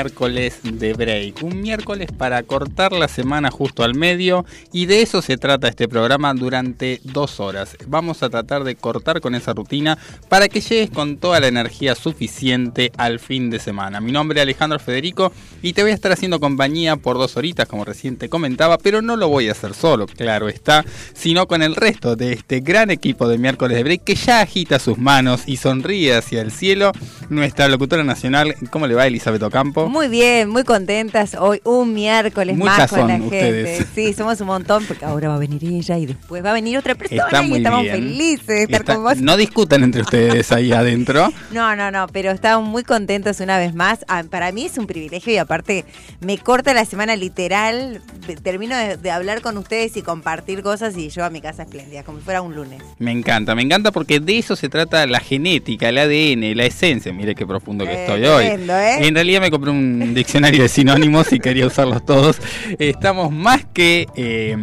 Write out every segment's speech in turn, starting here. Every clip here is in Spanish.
Miércoles de break. Un miércoles para cortar la semana justo al medio y de eso se trata este programa durante dos horas. Vamos a tratar de cortar con esa rutina para que llegues con toda la energía suficiente al fin de semana. Mi nombre es Alejandro Federico y te voy a estar haciendo compañía por dos horitas como recién te comentaba, pero no lo voy a hacer solo, claro está, sino con el resto de este gran equipo de miércoles de break que ya agita sus manos y sonríe hacia el cielo. Nuestra locutora nacional, ¿cómo le va Elizabeth Ocampo? Muy bien, muy contentas hoy, un miércoles Muchas más con la gente. ustedes. Sí, somos un montón, porque ahora va a venir ella y después va a venir otra persona Está y estamos bien. felices de estar Está- con vos. No discutan entre ustedes ahí adentro. No, no, no, pero estamos muy contentos una vez más. Ah, Para mí es un privilegio y aparte me corta la semana literal. Termino de, de hablar con ustedes y compartir cosas y yo a mi casa espléndida, como si fuera un lunes. Me encanta, me encanta porque de eso se trata la genética, el ADN, la esencia. Mire qué profundo que Eh, estoy hoy. tremendo, ¿eh? En realidad me compré un diccionario de sinónimos y quería usarlos todos. Estamos más que eh,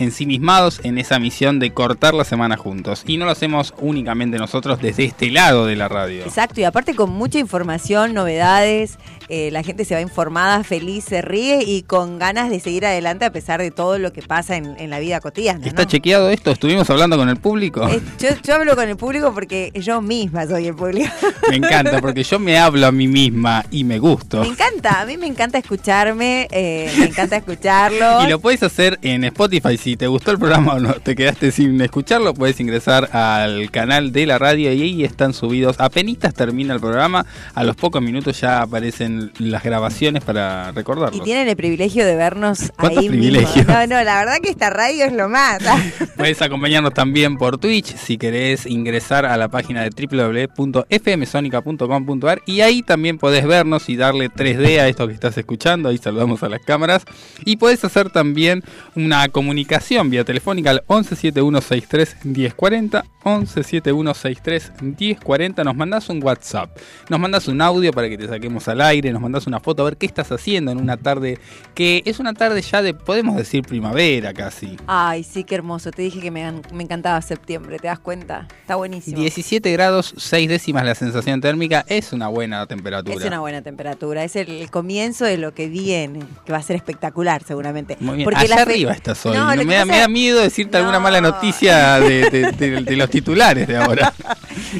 ensimismados en esa misión de cortar la semana juntos. Y no lo hacemos únicamente nosotros desde este lado de la radio. Exacto, y aparte con mucha información, novedades, eh, la gente se va informada, feliz, se ríe y con ganas de seguir adelante a pesar de todo lo que pasa en, en la vida cotidiana. ¿Está chequeado esto? ¿Estuvimos hablando con el público? Eh, yo, yo hablo con el público porque yo misma soy el público. Me encanta porque yo me hablo a mí misma y me gusto. Me encanta, a mí me encanta escucharme, eh, me encanta escucharlo. Y lo puedes hacer en Spotify. Si te gustó el programa o no te quedaste sin escucharlo, puedes ingresar al canal de la radio y ahí están subidos. Apenitas termina el programa, a los pocos minutos ya aparecen las grabaciones para recordarlo. Y tienen el privilegio de vernos ¿Cuántos ahí privilegios? mismo. No, no, la verdad que esta radio es lo más. Puedes acompañarnos también por Twitch si querés ingresar a la página de www.fmsonica.com.ar y ahí también podés vernos y darle 3D a esto que estás escuchando. Ahí saludamos a las cámaras. Y podés hacer también una comunicación vía telefónica al 1171631040. 1171631040. Nos mandás un WhatsApp. Nos mandás un audio para que te saquemos al aire. Nos mandás una foto a ver qué estás haciendo en una tarde que es una tarde ya de, podemos decir, primavera casi. Ay, sí, qué hermoso. Te dije que me, me encantaba septiembre, ¿te das cuenta? Está buenísimo. 17 grados, 6 décimas la sensación térmica, es una buena temperatura. Es una buena temperatura, es el, el comienzo de lo que viene, que va a ser espectacular seguramente. Muy bien. Porque Allá la arriba estás hoy. No, No, me, da, me da miedo decirte alguna mala noticia de, de- de- de los titulares de ahora.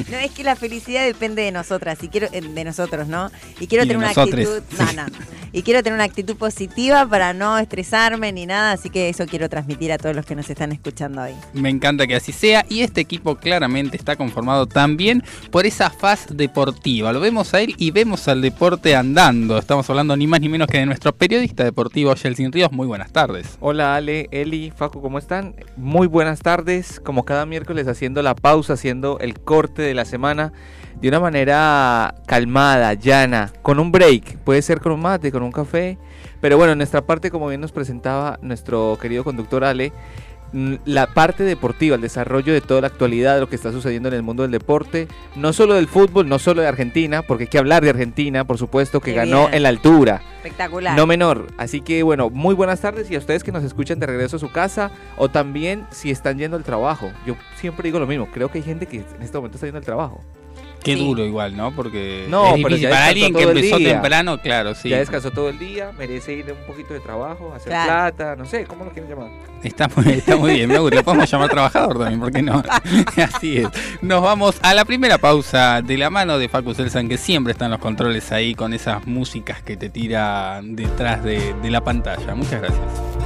No, es que la felicidad depende de nosotras, y quiero, eh, de nosotros, ¿no? Y quiero Y tener una nosotres, actitud, sí. no, no. Y quiero tener una actitud positiva para no estresarme ni nada, así que eso quiero transmitir a todos los que nos están escuchando hoy. Me encanta que así sea. Y este equipo claramente está conformado también por esa faz deportiva. Lo vemos a él y vemos al deporte andando. Estamos hablando ni más ni menos que de nuestro periodista deportivo, Yeltsin Ríos. Muy buenas tardes. Hola Ale, Eli, Facu, ¿cómo están? Muy buenas tardes, como cada miércoles haciendo la pausa, haciendo el corte de la semana de una manera calmada, llana, con un break, puede ser con un mate, con un café, pero bueno, en nuestra parte, como bien nos presentaba nuestro querido conductor Ale, la parte deportiva, el desarrollo de toda la actualidad, de lo que está sucediendo en el mundo del deporte, no solo del fútbol, no solo de Argentina, porque hay que hablar de Argentina, por supuesto, que Qué ganó bien. en la altura. Espectacular. No menor. Así que bueno, muy buenas tardes y a ustedes que nos escuchan de regreso a su casa o también si están yendo al trabajo. Yo siempre digo lo mismo, creo que hay gente que en este momento está yendo al trabajo. Qué Sí. duro igual, ¿no? Porque No, es pero difícil. ya para alguien que empezó temprano, claro, sí. Ya descansó todo el día, merece ir un poquito de trabajo, hacer Claro. plata, no sé, ¿cómo lo quieren llamar? Está muy, está muy bien, me gusta. Lo podemos llamar trabajador también, ¿por qué no? Así es. Nos vamos a la primera pausa de la mano de Facu Selsan, que siempre están los controles ahí con esas músicas que te tira detrás de, de la pantalla. Muchas gracias.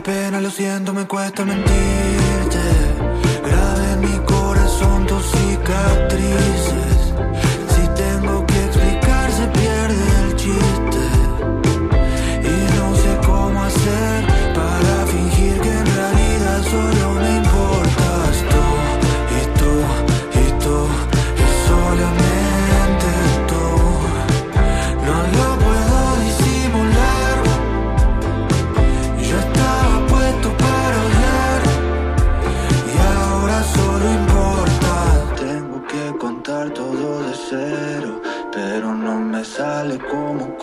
Pena, lo siento, me cuesta mentirte. Grave en mi corazón tus cicatrices.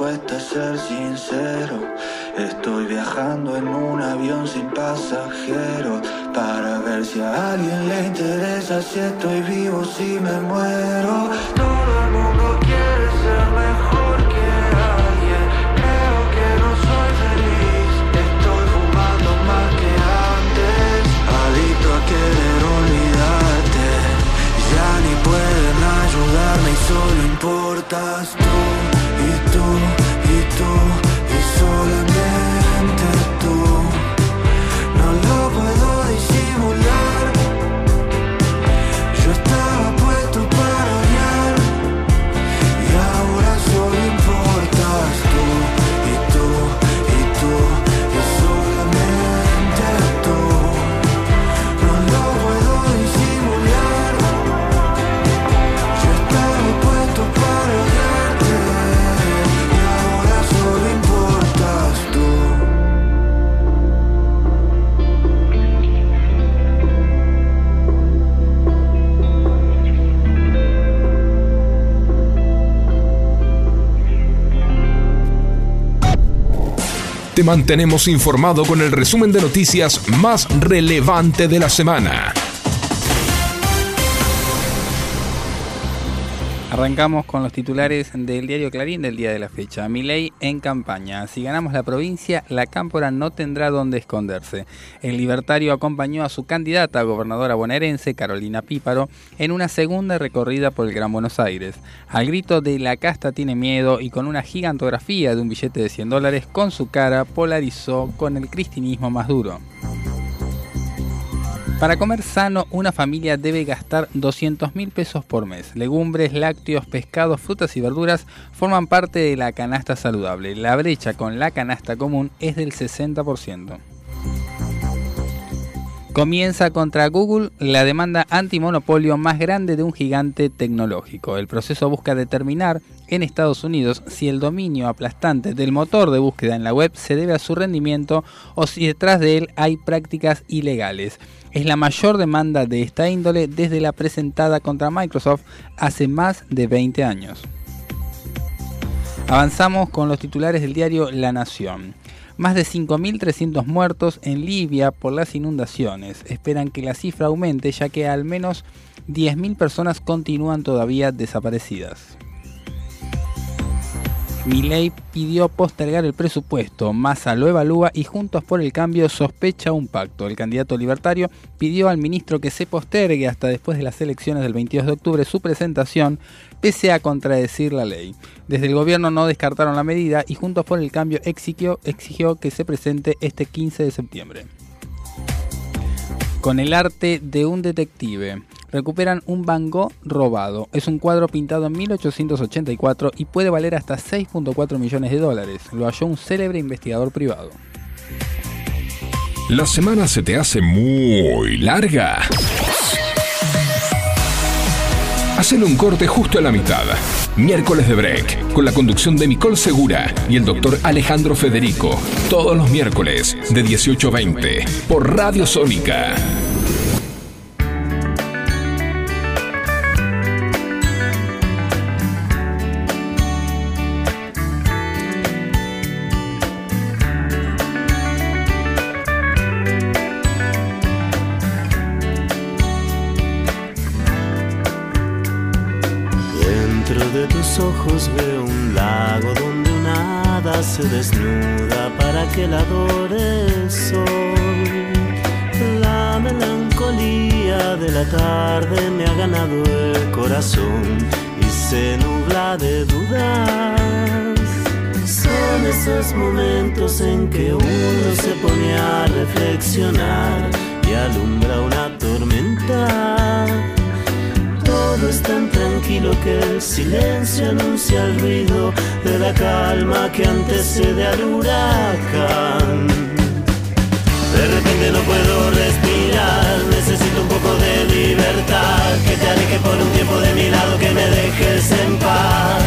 Cuesta ser sincero. Estoy viajando en un avión sin pasajeros para ver si a alguien le interesa si estoy vivo, si me muero. Todo el mundo quiere ser mejor que alguien. Creo que no soy feliz. Estoy fumando más que antes. Adicto a querer olvidarte. Ya ni pueden ayudarme y solo importas tú. Y tú, y tú, Te mantenemos informado con el resumen de noticias más relevante de la semana. Arrancamos con los titulares del diario Clarín del día de la fecha. Milei en campaña. Si ganamos la provincia, la cámpora no tendrá dónde esconderse. El libertario acompañó a su candidata a gobernadora bonaerense, Carolina Píparo, en una segunda recorrida por el Gran Buenos Aires. Al grito de La casta tiene miedo y con una gigantografía de un billete de 100 dólares con su cara, polarizó con el cristinismo más duro. Para comer sano, una familia debe gastar 200 mil pesos por mes. Legumbres, lácteos, pescados, frutas y verduras forman parte de la canasta saludable. La brecha con la canasta común es del 60%. Comienza contra Google la demanda antimonopolio más grande de un gigante tecnológico. El proceso busca determinar en Estados Unidos si el dominio aplastante del motor de búsqueda en la web se debe a su rendimiento o si detrás de él hay prácticas ilegales. Es la mayor demanda de esta índole desde la presentada contra Microsoft hace más de 20 años. Avanzamos con los titulares del diario La Nación. Más de 5.300 muertos en Libia por las inundaciones. Esperan que la cifra aumente ya que al menos 10.000 personas continúan todavía desaparecidas. Milei pidió postergar el presupuesto, Massa lo evalúa y Juntos por el Cambio sospecha un pacto. El candidato libertario pidió al ministro que se postergue hasta después de las elecciones del 22 de octubre su presentación, pese a contradecir la ley. Desde el gobierno no descartaron la medida y Juntos por el Cambio exigió, exigió que se presente este 15 de septiembre. Con el arte de un detective recuperan un Van Gogh robado. Es un cuadro pintado en 1884 y puede valer hasta 6.4 millones de dólares. Lo halló un célebre investigador privado. La semana se te hace muy larga. Hacen un corte justo a la mitad. Miércoles de Break, con la conducción de Nicole Segura y el doctor Alejandro Federico. Todos los miércoles, de 18 a 20, por Radio Sónica. De la tarde me ha ganado el corazón y se nubla de dudas. Son esos momentos en que uno se pone a reflexionar y alumbra una tormenta. Todo es tan tranquilo que el silencio anuncia el ruido de la calma que antecede al huracán. De repente no puedo respirar, necesito un poco de libertad, que te aleje por un tiempo de mi lado, que me dejes en paz.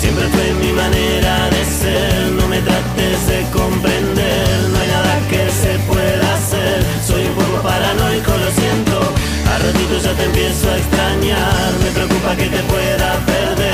Siempre fue mi manera de ser, no me trates de comprender, no hay nada que se pueda hacer, soy un poco paranoico, lo siento, a ratito ya te empiezo a extrañar, me preocupa que te pueda perder,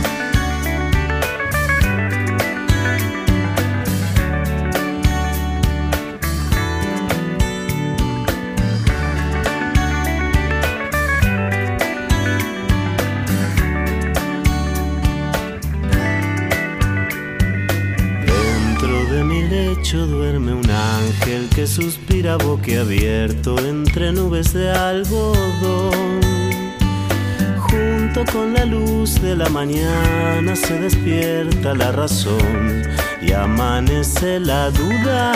Que suspira boquiabierto entre nubes de algodón. Junto con la luz de la mañana se despierta la razón y amanece la duda.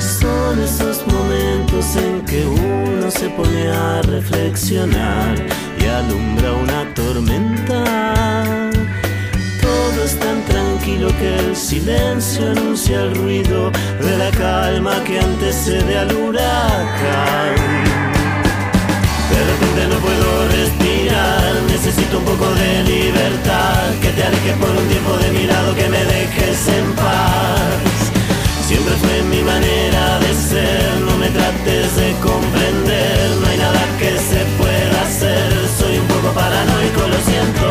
Son esos momentos en que uno se pone a reflexionar y alumbra una tormenta. Todo es tan tranquilo que el silencio anuncia el ruido de la calma que antecede al huracán. De repente no puedo respirar, necesito un poco de libertad, que te alejes por un tiempo de mi lado, que me dejes en paz. Siempre fue mi manera de ser, no me trates de comprender, no hay nada que se pueda hacer, soy un poco paranoico, lo siento,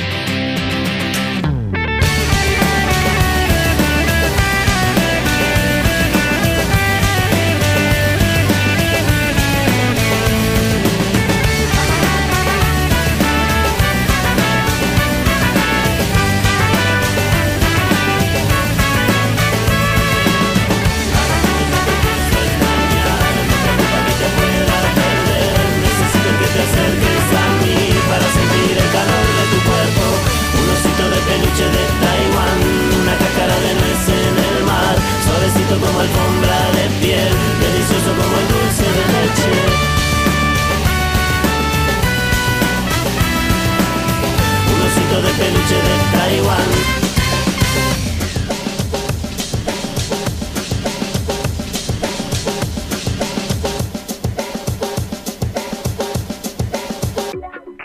De Taiwán.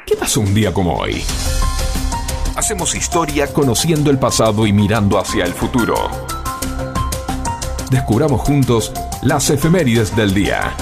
¿Qué pasó un día como hoy? Hacemos historia conociendo el pasado y mirando hacia el futuro. Descubramos juntos las efemérides del día.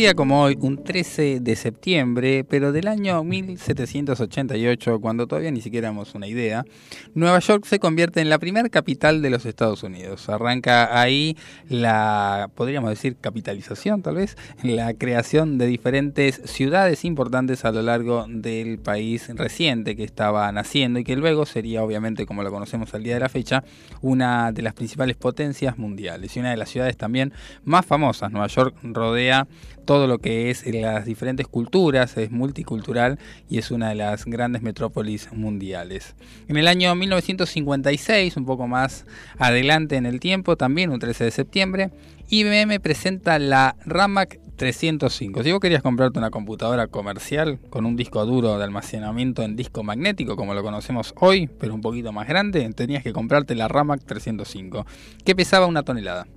Día como hoy, un 13 de septiembre, pero del año 1788, cuando todavía ni siquiera éramos una idea, Nueva York se convierte en la primera capital de los Estados Unidos. Arranca ahí la, podríamos decir, capitalización tal vez, la creación de diferentes ciudades importantes a lo largo del país reciente que estaba naciendo y que luego sería, obviamente, como lo conocemos al día de la fecha, una de las principales potencias mundiales y una de las ciudades también más famosas. Nueva York rodea todo lo que es las diferentes culturas, es multicultural y es una de las grandes metrópolis mundiales. En el año 1956, un poco más adelante en el tiempo, también un 13 de septiembre, IBM presenta la Ramac 305. Si vos querías comprarte una computadora comercial con un disco duro de almacenamiento en disco magnético, como lo conocemos hoy, pero un poquito más grande, tenías que comprarte la Ramac 305, que pesaba una tonelada.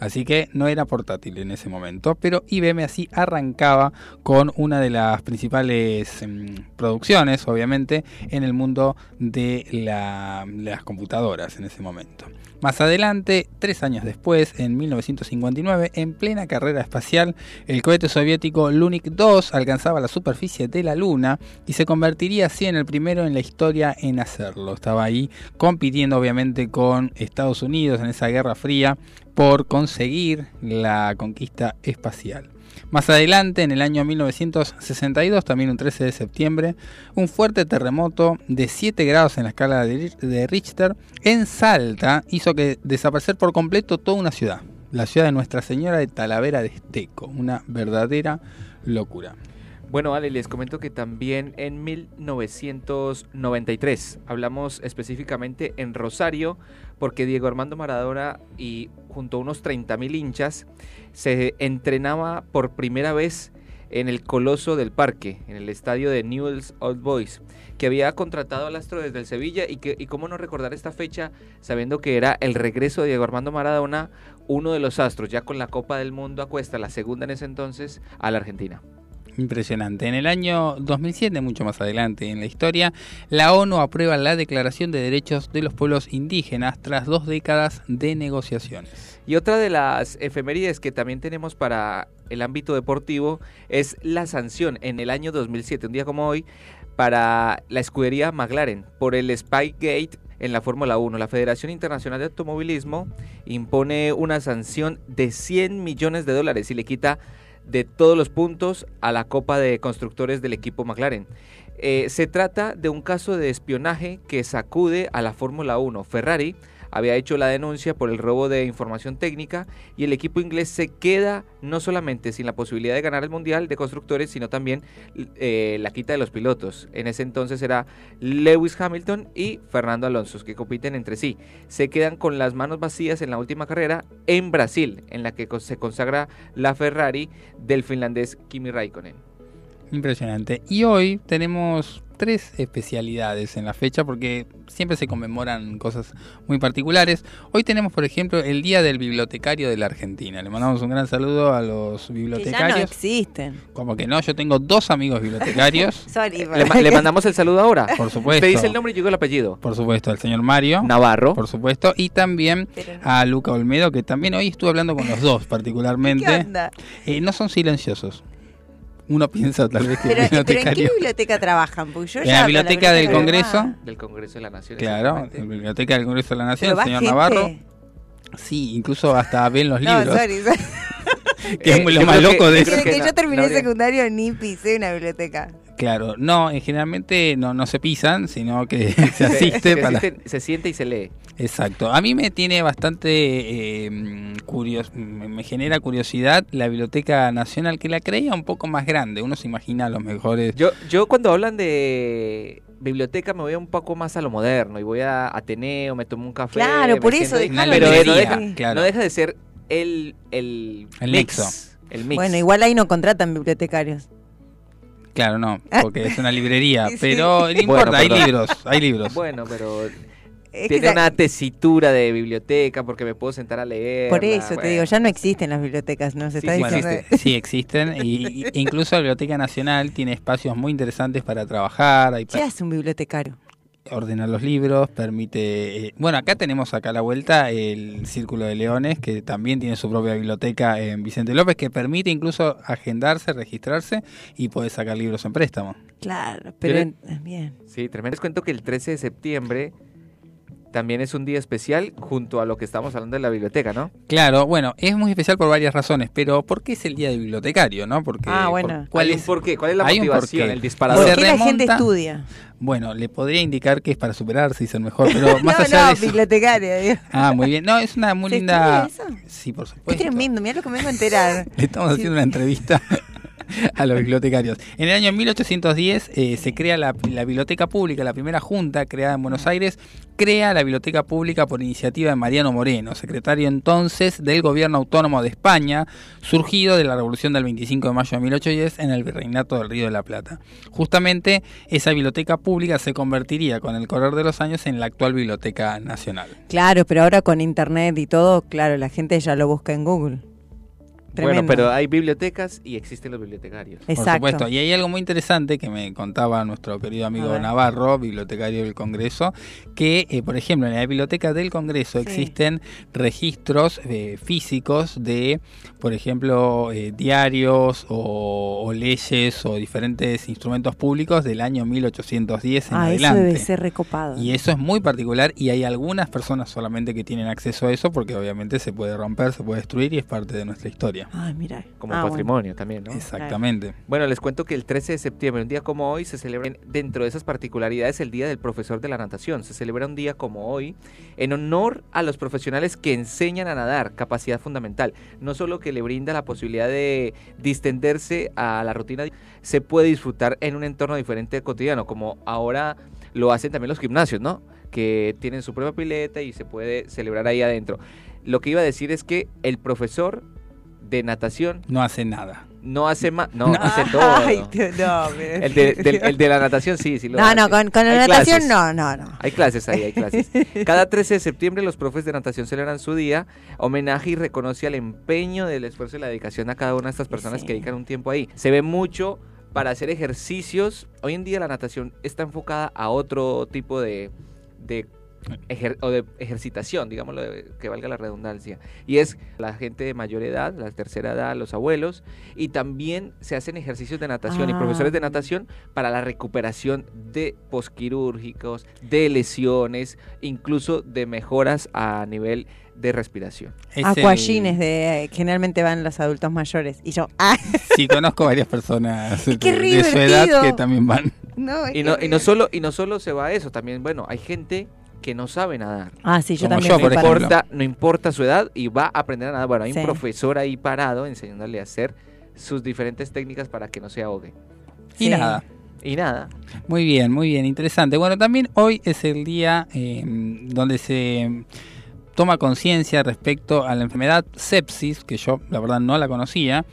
Así que no era portátil en ese momento, pero IBM así arrancaba con una de las principales mm, producciones, obviamente, en el mundo de la- las computadoras en ese momento. Más adelante, tres años después, en 1959, en plena carrera espacial, el cohete soviético Lunik 2 alcanzaba la superficie de la Luna y se convertiría así en el primero en la historia en hacerlo. Estaba ahí compitiendo obviamente con Estados Unidos en esa Guerra Fría por conseguir la conquista espacial. Más adelante, en el año 1962, también un 13 de septiembre, un fuerte terremoto de 7 grados en la escala de Richter en Salta hizo que desaparecer por completo toda una ciudad, la ciudad de Nuestra Señora de Talavera de Esteco, una verdadera locura. Bueno, Ale, les comento que también en 1993 hablamos específicamente en Rosario, porque Diego Armando Maradona y junto a unos 30.000 hinchas se entrenaba por primera vez en el Coloso del Parque, en el estadio de Newell's Old Boys, que había contratado al astro desde el Sevilla y que y cómo no recordar esta fecha sabiendo que era el regreso de Diego Armando Maradona, uno de los astros ya con la Copa del Mundo a la segunda en ese entonces, a la Argentina. Impresionante. En el año 2007, mucho más adelante en la historia, la ONU aprueba la Declaración de Derechos de los Pueblos Indígenas tras dos décadas de negociaciones. Y otra de las efemérides que también tenemos para el ámbito deportivo es la sanción en el año 2007, un día como hoy, para la escudería McLaren por el Spygate en la Fórmula 1. La Federación Internacional de Automovilismo impone una sanción de 100 millones de dólares y le quita de todos los puntos a la Copa de Constructores del equipo McLaren. Eh, se trata de un caso de espionaje que sacude a la Fórmula 1. Ferrari había hecho la denuncia por el robo de información técnica y el equipo inglés se queda no solamente sin la posibilidad de ganar el Mundial de Constructores, sino también eh, la quita de los pilotos. En ese entonces era Lewis Hamilton y Fernando Alonso, que compiten entre sí. Se quedan con las manos vacías en la última carrera en Brasil, en la que se consagra la Ferrari del finlandés Kimi Raikkonen. Impresionante. Y hoy tenemos tres especialidades en la fecha porque siempre se conmemoran cosas muy particulares. Hoy tenemos, por ejemplo, el Día del Bibliotecario de la Argentina. Le mandamos un gran saludo a los Que ya no bibliotecarios. existen. Como que no, yo tengo dos amigos bibliotecarios. Sorry. Le, ma- le mandamos el saludo ahora. Por supuesto. Te dice el nombre y llegó el apellido. Por supuesto, al señor Mario. Navarro. Por supuesto. Y también a Luca Olmedo, que también hoy estuve hablando con los dos ¿Qué particularmente. onda? Eh, no son silenciosos. Uno piensa tal vez que Pero, el pero ¿en qué biblioteca trabajan? Porque yo En ya la biblioteca del biblioteca Congreso. Del Congreso de la Nación. Claro, en la Biblioteca del Congreso de la Nación, Pero el señor gente. Navarro. Sí, incluso hasta ven los No, libros, sorry, sorry. que es Eh, lo yo más que- loco de yo eso. Desde que, que yo no- terminé no secundario ni pisé una biblioteca. Claro, no, eh, generalmente no, no se pisan, sino que se asiste se, para... se siente y se lee. Exacto. A mí me tiene bastante eh, curios, me genera curiosidad la Biblioteca Nacional, que la creía un poco más grande. Uno se imagina los mejores... Yo, yo cuando hablan de biblioteca me voy un poco más a lo moderno y voy a Ateneo, me tomo un café. Claro, me por eso, déjalo pero no deja, claro. no deja de ser el, el, El mix, nexo. El mix. Bueno, igual ahí no contratan bibliotecarios. Claro, no, porque es una librería, Sí. pero no importa, hay perdón. libros, hay libros. Bueno, pero Es que tiene ya- una tesitura de biblioteca porque me puedo sentar a leer. por eso te digo, ya no existen las bibliotecas, ¿no? Se Sí, está sí, Bueno, diciendo. sí existen, y, y- incluso la Biblioteca Nacional tiene espacios muy interesantes para trabajar, hay ¿Qué hace un bibliotecario? Ordenar los libros, permite... eh, bueno, acá tenemos acá a la vuelta el Círculo de Leones, que también tiene su propia biblioteca en Vicente López, que permite incluso agendarse, registrarse y poder sacar libros en préstamo. Claro, pero en- bien. Sí, tremendo. Les cuento que el 13 de septiembre también es un día especial junto a lo que estamos hablando de la biblioteca, ¿no? Claro, bueno, es muy especial por varias razones, pero ¿por qué es el Día del Bibliotecario, no? Porque, Ah, por- bueno. ¿cuál es? un porqué. ¿Cuál es la motivación? El ¿Por disparador. Se qué la gente estudia? Bueno, le podría indicar que es para superarse y ser mejor, pero más no, allá no, de eso... bibliotecaria. Ah, muy bien. No, es una muy ¿Se linda... eso? Sí, por Qué supuesto. tremendo, mira lo que me vengo a enterar. Le estamos Sí. haciendo una entrevista a los bibliotecarios. En el año 1810 eh, se crea la, la Biblioteca Pública, la primera junta creada en Buenos Aires, crea la Biblioteca Pública por iniciativa de Mariano Moreno, secretario entonces del Gobierno Autónomo de España, surgido de la Revolución del 25 de mayo de 1810 en el Virreinato del Río de la Plata. Justamente esa biblioteca pública se convertiría con el correr de los años en la actual Biblioteca Nacional. Claro, pero ahora con internet y todo, claro, la gente ya lo busca en Google. Bueno, pero hay bibliotecas y existen los bibliotecarios. Por Exacto. supuesto. Y hay algo muy interesante que me contaba nuestro querido amigo. Navarro, bibliotecario del Congreso, que, eh, por ejemplo, en la biblioteca del Congreso Sí. existen registros eh, físicos de, por ejemplo, eh, diarios o, o leyes o diferentes instrumentos públicos del año 1810 en Ah, eso debe ser recopado. Y eso es muy particular y hay algunas personas solamente que tienen acceso a eso porque obviamente se puede romper, se puede destruir y es parte de nuestra historia. Ay, mira. Como Ah, bueno. patrimonio también, ¿no? Exactamente. Bueno, les cuento que el 13 de septiembre, un día como hoy, se celebra dentro de esas particularidades el Día del Profesor de la Natación. Se celebra un día como hoy en honor a los profesionales que enseñan a nadar, capacidad fundamental. No solo que le brinda la posibilidad de distenderse a la rutina, se puede disfrutar en un entorno diferente cotidiano, como ahora lo hacen también los gimnasios, ¿no? Que tienen su propia pileta y se puede celebrar ahí adentro. Lo que iba a decir es que el profesor de natación No hace nada. no hace más, no, No. hace todo. Ay, no. El de, del- el de la natación sí, sí lo No, no, hace. con, con la Hay natación clases. no, no, no. Hay clases ahí, hay clases. Cada 13 de septiembre los profes de natación celebran su día, homenaje y reconoce al empeño, del esfuerzo y la dedicación a cada una de estas personas Sí. que dedican un tiempo ahí. Se ve mucho para hacer ejercicios. Hoy en día la natación está enfocada a otro tipo de, de ejer- o de ejercitación, digámoslo, de- que valga la redundancia. Y es la gente de mayor edad, la tercera edad, los abuelos, y también se hacen ejercicios de natación y Ah. profesores de natación para la recuperación de posquirúrgicos, de lesiones, incluso de mejoras a nivel de respiración. Es Aquagines el- de generalmente van los adultos mayores. Y yo, ah, Sí, conozco varias personas de, de su edad que también van. no, es Y no, que- y no solo y no solo se va a eso, también bueno, hay gente que no sabe nadar. Ah, sí, yo Como también. yo, fui por no importa, no importa su edad y va a aprender a nadar. Bueno, hay Sí. un profesor ahí parado enseñándole a hacer sus diferentes técnicas para que no se ahogue. Y nada. Y nada, Muy bien, muy bien, interesante. Bueno, también hoy es el día eh, donde se toma conciencia respecto a la enfermedad sepsis, que yo la verdad no la conocía.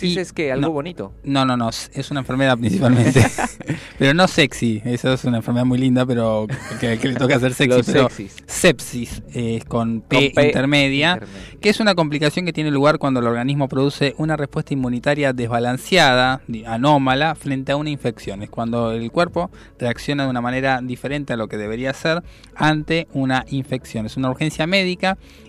Y- es que algo no. bonito. No, no, no, es una enfermedad principalmente. pero no sexy, eso es una enfermedad muy linda, pero que, que le toca hacer sexy. Los pero sexys. sepsis eh, es con P, Con P intermedia. intermedia. que es una complicación que tiene lugar cuando el organismo produce una respuesta inmunitaria desbalanceada, anómala, frente a una infección. Es cuando el cuerpo reacciona de una manera diferente a lo que debería ser ante una infección. Es una urgencia médica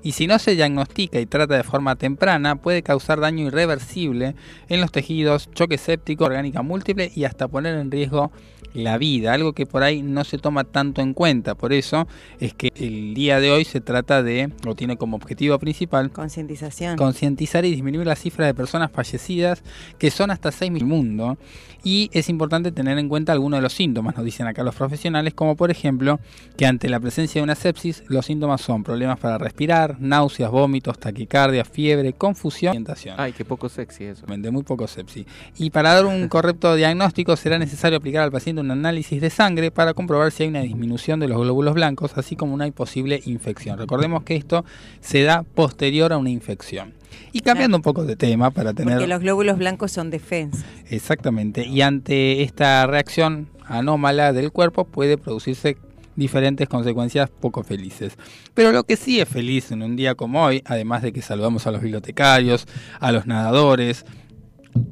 y si no se diagnostica y trata de forma temprana, puede causar daño irreversible en los tejidos, choque séptico, orgánica múltiple y hasta poner en riesgo la vida, algo que por ahí no se toma tanto en cuenta. Por eso es que el día de hoy se trata de, o tiene como objetivo principal, Concientización. concientizar y disminuir la cifra de personas fallecidas, que son hasta 6 mil en el mundo. Y es importante tener en cuenta algunos de los síntomas, nos dicen acá los profesionales, como por ejemplo que ante la presencia de una sepsis, los síntomas son problemas para respirar, náuseas, vómitos, taquicardia, fiebre, confusión y orientación. Ay, qué poco sexy eso. Muy poco sepsis. Y para dar un correcto diagnóstico será necesario aplicar al paciente un análisis de sangre para comprobar si hay una disminución de los glóbulos blancos, así como una posible infección. Recordemos que esto se da posterior a una infección. Y cambiando un poco de tema para tener... Porque los glóbulos blancos son defensa. Exactamente. Y ante esta reacción anómala del cuerpo puede producirse diferentes consecuencias poco felices. Pero lo que sí es feliz en un día como hoy, además de que saludamos a los bibliotecarios, a los nadadores,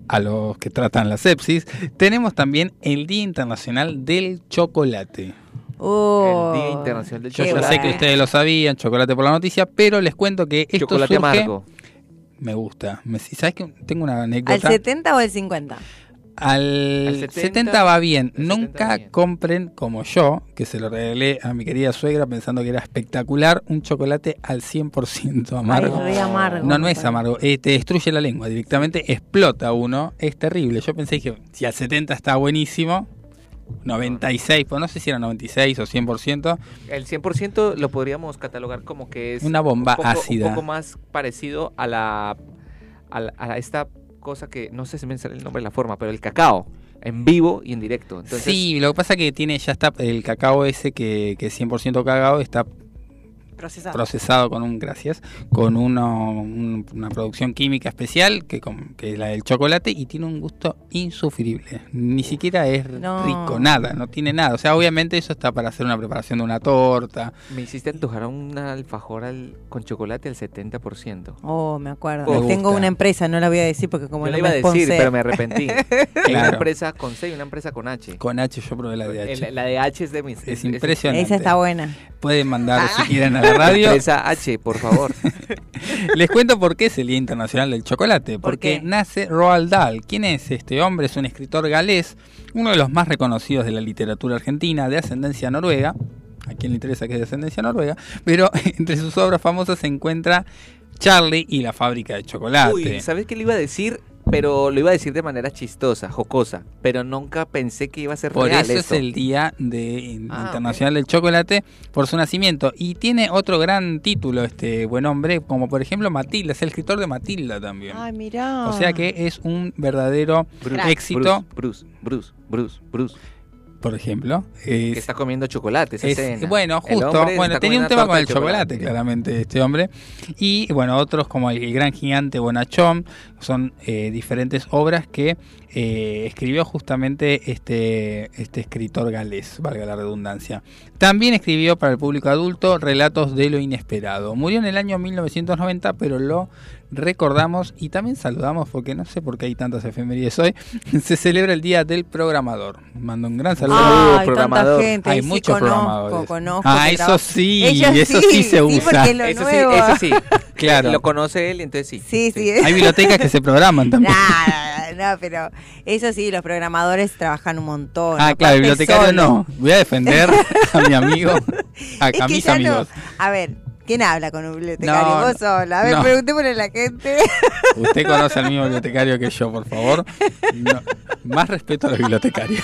a los que tratan la sepsis, tenemos también el Día Internacional del Chocolate. Oh, El Día Internacional del qué Yo ya sé Chocolate. que ustedes lo sabían, chocolate por la noticia, pero les cuento que esto Chocolate surge- amargo. Me gusta. Me, ¿Sabes que Tengo una ¿Al anécdota. 70 o al 50? Al, Al 70, 70 va bien. al 70 Nunca bien. compren como yo, que se lo regalé a mi querida suegra pensando que era espectacular, un chocolate al 100% amargo. Ay, amargo. no, no es amargo, eh, te destruye la lengua directamente, explota uno, es terrible. Yo pensé que si al 70 está buenísimo, 96, pues no sé si era 96 o 100%, El 100% lo podríamos catalogar como que es Una bomba un poco, ácida. Un poco más parecido a la a, la- a esta cosa que no sé si me sale el nombre la forma, pero el cacao en vivo y en directo. Entonces, sí, lo que pasa que tiene ya está el cacao ese que, que es 100% cacao está Procesado. procesado con un gracias con uno- un- una producción química especial que, con- que es la del chocolate y tiene un gusto insufrible ni siquiera es No. rico nada no tiene nada o sea obviamente eso está para hacer una preparación de una torta me hiciste antojar una alfajora al- con chocolate al 70%. Oh, me acuerdo. Me Tengo una empresa, no la voy a decir porque como Yo no la iba a decir, pero me arrepentí. Hay una empresa con C y una empresa con H. con H yo probé la de H El- la de H es de mis. Es impresionante. Esa está buena. pueden mandar si quieren a La la radio empresa H, por favor. Les cuento por qué es el Día Internacional del Chocolate. ¿Por Porque nace Roald Dahl. ¿Quién es este hombre? Es un escritor galés, uno de los más reconocidos de la literatura argentina, de ascendencia noruega. A quien le interesa que es de ascendencia noruega. Pero entre sus obras famosas se encuentra Charlie y la fábrica de chocolate. Uy, ¿sabes qué le iba a decir? Pero lo iba a decir de manera chistosa, jocosa. Pero nunca pensé que iba a ser Por real eso es el Día de, Ah, Internacional del Chocolate por su nacimiento. Y tiene otro gran título este buen hombre, como por ejemplo Matilda, es el escritor de Matilda también. Ay, mirá. O sea que es un verdadero Bruce, éxito, Bruce, Bruce, Bruce, Bruce, Bruce, por ejemplo. que es- está comiendo chocolate esa es- escena. bueno, justo, bueno, tenía un tema con el chocolate, claramente, este hombre. Y bueno, otros como el, el gran gigante Bonachón, son eh, diferentes obras que eh, escribió justamente este, este escritor galés, valga la redundancia. También escribió para el público adulto relatos de lo inesperado. Murió en el año 1990, pero lo recordamos y también saludamos porque no sé por qué hay tantas efemérides hoy. Se celebra el Día del Programador. Mando un gran saludo. Saludos, Ay, programador. tanta gente. Hay sí muchos conozco, programadores. conozco Ah, eso sí, Ellos eso sí se usa. Eso sí, eso sí. Claro. Lo conoce él, entonces sí. Sí, sí. Hay bibliotecas que se programan también. Nah, no, pero eso sí, los programadores trabajan un montón. Ah, claro, bibliotecario solo. no. Voy a defender a mi amigo, a, Es a que mis ya amigos. no. A ver, ¿quién habla con un bibliotecario? No, Vos sola. A ver, no. preguntémosle a la gente. Usted conoce al mismo bibliotecario que yo, por favor. No, más respeto a los bibliotecarios.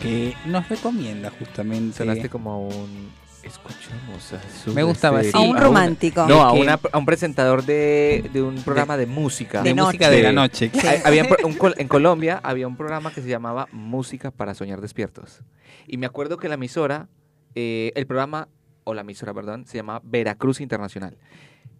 Que nos recomienda justamente. Sonaste como un... Escuchamos a Soda Me gustaba así. A un a romántico. No, a, que- una- a un presentador de, de un programa de, música. de de música noche. de la noche. Sí. Había un en Colombia había un programa que se llamaba Música para Soñar Despiertos. Y me acuerdo que la emisora, eh, el programa, o la emisora, perdón, se llamaba Veracruz Internacional.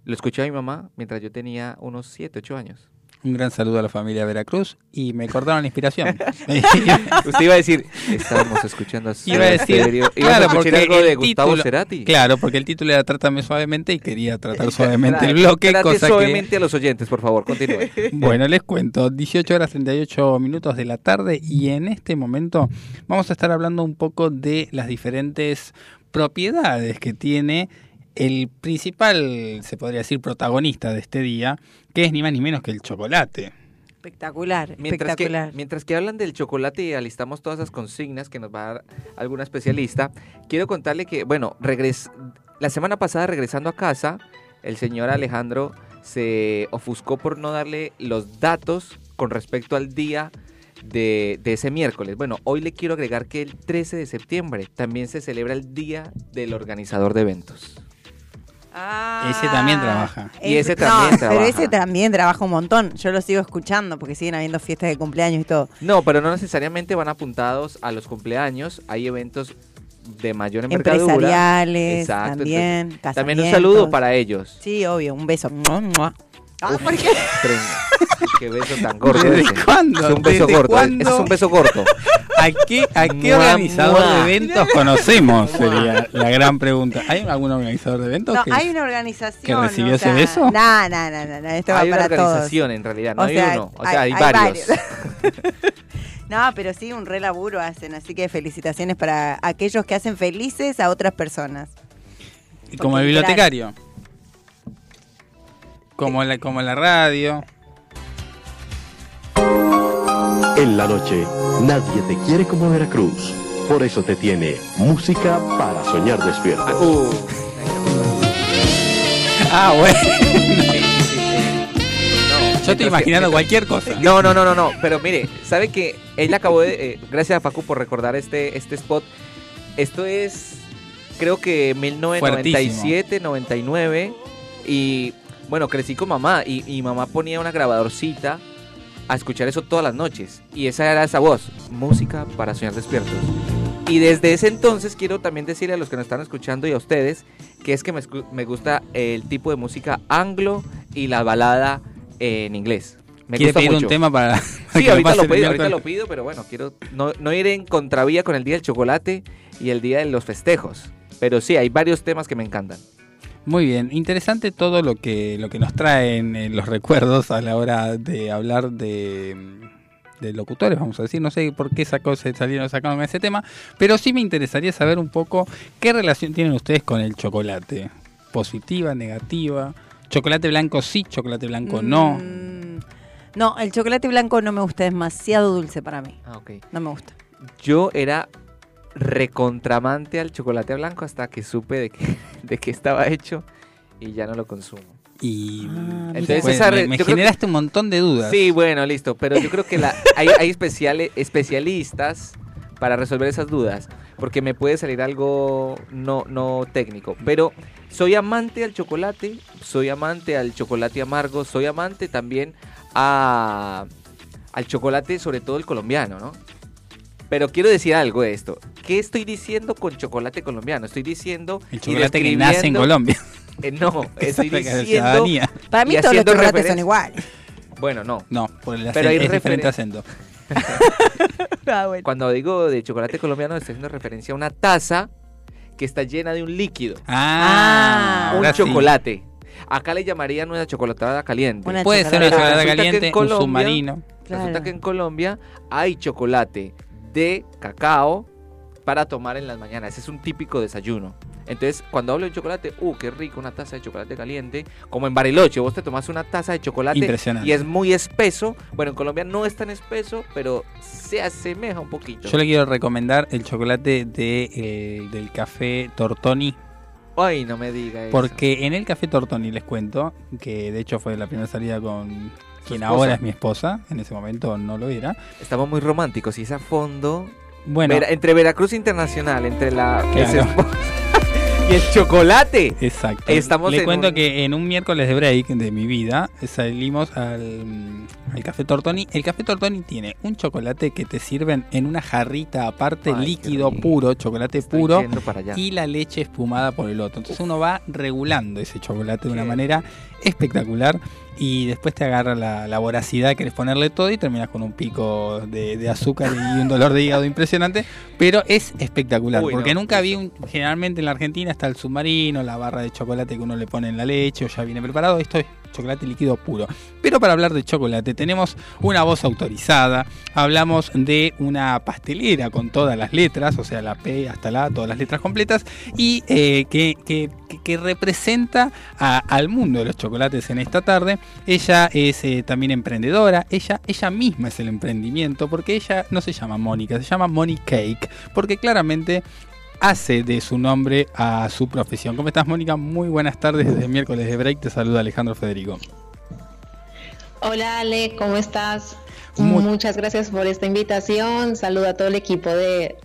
Lo escuché a mi mamá mientras yo tenía unos 7, 8 años. Un gran saludo a la familia Veracruz y me cortaron la inspiración. Usted iba a decir, estábamos escuchando a Iba a decir, Stereo. ¿Ibas claro, a porque algo de el Gustavo título- Cerati? claro, porque el título era Trátame suavemente y quería tratar suavemente Claro, el bloque, cosa que suavemente a los oyentes, por favor, continúe. Bueno, les cuento, 18 horas 38 minutos de la tarde y en este momento vamos a estar hablando un poco de las diferentes propiedades que tiene el principal, se podría decir, protagonista de este día, que es ni más ni menos que el chocolate. Espectacular, Mientras que, espectacular. mientras que hablan del chocolate y alistamos todas esas consignas que nos va a dar alguna especialista, quiero contarle que, bueno, regres la semana pasada regresando a casa, el señor Alejandro se ofuscó por no darle los datos con respecto al día de, de ese miércoles. Bueno, hoy le quiero agregar que el 13 de septiembre también se celebra el Día del Organizador de Eventos. Ah, Ese también trabaja. Y ese no, también Pero trabaja. ese también trabaja un montón. Yo lo sigo escuchando porque siguen habiendo fiestas de cumpleaños y todo. No, pero no necesariamente van apuntados a los cumpleaños. Hay eventos de mayor envergadura. Empresariales Exacto, también. entonces, También un saludo para ellos. Sí, obvio, un beso. Ah, Uf, ¿por qué? Qué beso tan corto. ¿Desde ese. cuándo? Es un beso ¿Desde corto. cuándo? Ese es un beso corto. ¿A qué, a qué Mua, organizador mua. de eventos conocemos? Sería la gran pregunta. ¿Hay algún organizador de eventos? No, que- hay una organización. que recibió o ese sea, beso? No, no, no, no, no, esto va hay una para todos. organización en realidad, no O hay sea, uno. O sea, hay, hay- hay varios. No, pero sí, un re laburo hacen, así que felicitaciones para aquellos que hacen felices a otras personas. Y como el bibliotecario. Como la, como la radio. En la noche, nadie te quiere como Veracruz. Por eso te tiene música para soñar despierto. Uh, Ah, bueno. Yo estoy imaginando cualquier cosa. No, no, no, no, no. Pero mire, ¿sabe que él acabó de. eh, gracias a Facu por recordar este, este spot. Esto es. Creo que 1997, 99. Y bueno, crecí con mamá. Y, y mamá ponía una grabadorcita a escuchar eso todas las noches. Y esa era esa voz: música para soñar despiertos. Y desde ese entonces quiero también decirle a los que nos están escuchando y a ustedes que es que me, me gusta el tipo de música anglo y la balada en inglés. Me ¿Quiere gusta pedir mucho. un tema para, para Sí, ahorita lo, pido, ahorita lo pido, pero bueno, quiero no, no ir en contravía con el Día del Chocolate y el Día de los Festejos. Pero sí, hay varios temas que me encantan. Muy bien, interesante todo lo que lo que nos traen eh, los recuerdos a la hora de hablar de, de locutores, vamos a decir. No sé por qué sacó, se salieron sacaron ese tema, pero sí me interesaría saber un poco qué relación tienen ustedes con el chocolate. Positiva, negativa. Chocolate blanco sí, chocolate blanco no. Mm, No, el chocolate blanco no me gusta, es demasiado dulce para mí. Ah, ok. No me gusta. Yo era recontramante al chocolate blanco hasta que supe de que, de que estaba hecho y ya no lo consumo. Y Ah, Entonces, pues, esa me, re- me que- generaste un montón de dudas. Sí, bueno, listo. Pero yo creo que la, hay, hay especiales, especialistas para resolver esas dudas. Porque me puede salir algo no, no técnico. Pero soy amante al chocolate. Soy amante al chocolate amargo. Soy amante también a, al chocolate, sobre todo el colombiano, ¿no? Pero quiero decir algo de esto. ¿Qué estoy diciendo con chocolate colombiano? Estoy diciendo... El chocolate que nace en Colombia. Eh, no, estoy diciendo... Para mí todos los chocolates son iguales. Bueno, no. No, por el Pero hay es diferente acento. Ah, bueno. Cuando digo de chocolate colombiano, estoy haciendo referencia a una taza que está llena de un líquido. Ah, Ah, un sí. chocolate. Acá le llamarían una chocolatada caliente. Una Puede ser una Resulta que caliente, en un Colombia- submarino. Resulta Claro. que en Colombia hay chocolate de cacao para tomar en las mañanas. Ese es un típico desayuno. Entonces, cuando hablo de chocolate, uh, qué rico, una taza de chocolate caliente. Como en Bariloche, vos te tomas una taza de chocolate Impresionante. y es muy espeso. Bueno, en Colombia no es tan espeso, pero se asemeja un poquito. Yo le quiero recomendar el chocolate de, eh, del café Tortoni. Ay, no me diga eso. Porque en el café Tortoni les cuento, que de hecho fue la primera salida con quien esposa. ahora es mi esposa, en ese momento no lo era. Estamos muy románticos y es a fondo. Bueno, Vera- entre Veracruz Internacional, entre la Claro. esposa y el chocolate. exacto. estamos Le en cuento un- que en un miércoles de break de mi vida salimos al, al Café Tortoni. El Café Tortoni tiene un chocolate que te sirven en una jarrita aparte, Ay, líquido puro, chocolate Estoy puro. yendo para allá. y la leche espumada por el otro. Entonces uno va regulando ese chocolate de una manera espectacular y después te agarra la, la voracidad, querés ponerle todo y terminas con un pico de, de azúcar y un dolor de hígado impresionante, pero es espectacular, Uy, porque no, nunca vi un, generalmente en la Argentina está el submarino, la barra de chocolate que uno le pone en la leche o ya viene preparado, esto es chocolate líquido puro. Pero para hablar de chocolate tenemos una voz autorizada, hablamos de una pastelera con todas las letras, o sea, la P hasta la A, todas las letras completas, y eh, que, que- representa al mundo de los chocolates en esta tarde. Ella es eh, también emprendedora, ella, ella misma es el emprendimiento, porque ella no se llama Mónica, se llama Moni Cake, porque claramente hace de su nombre a su profesión. ¿Cómo estás, Mónica? Muy buenas tardes desde miércoles de break. Te saluda Alejandro Federico. Hola Ale, ¿cómo estás? Muy- Muchas gracias por esta invitación. Saludo a todo el equipo de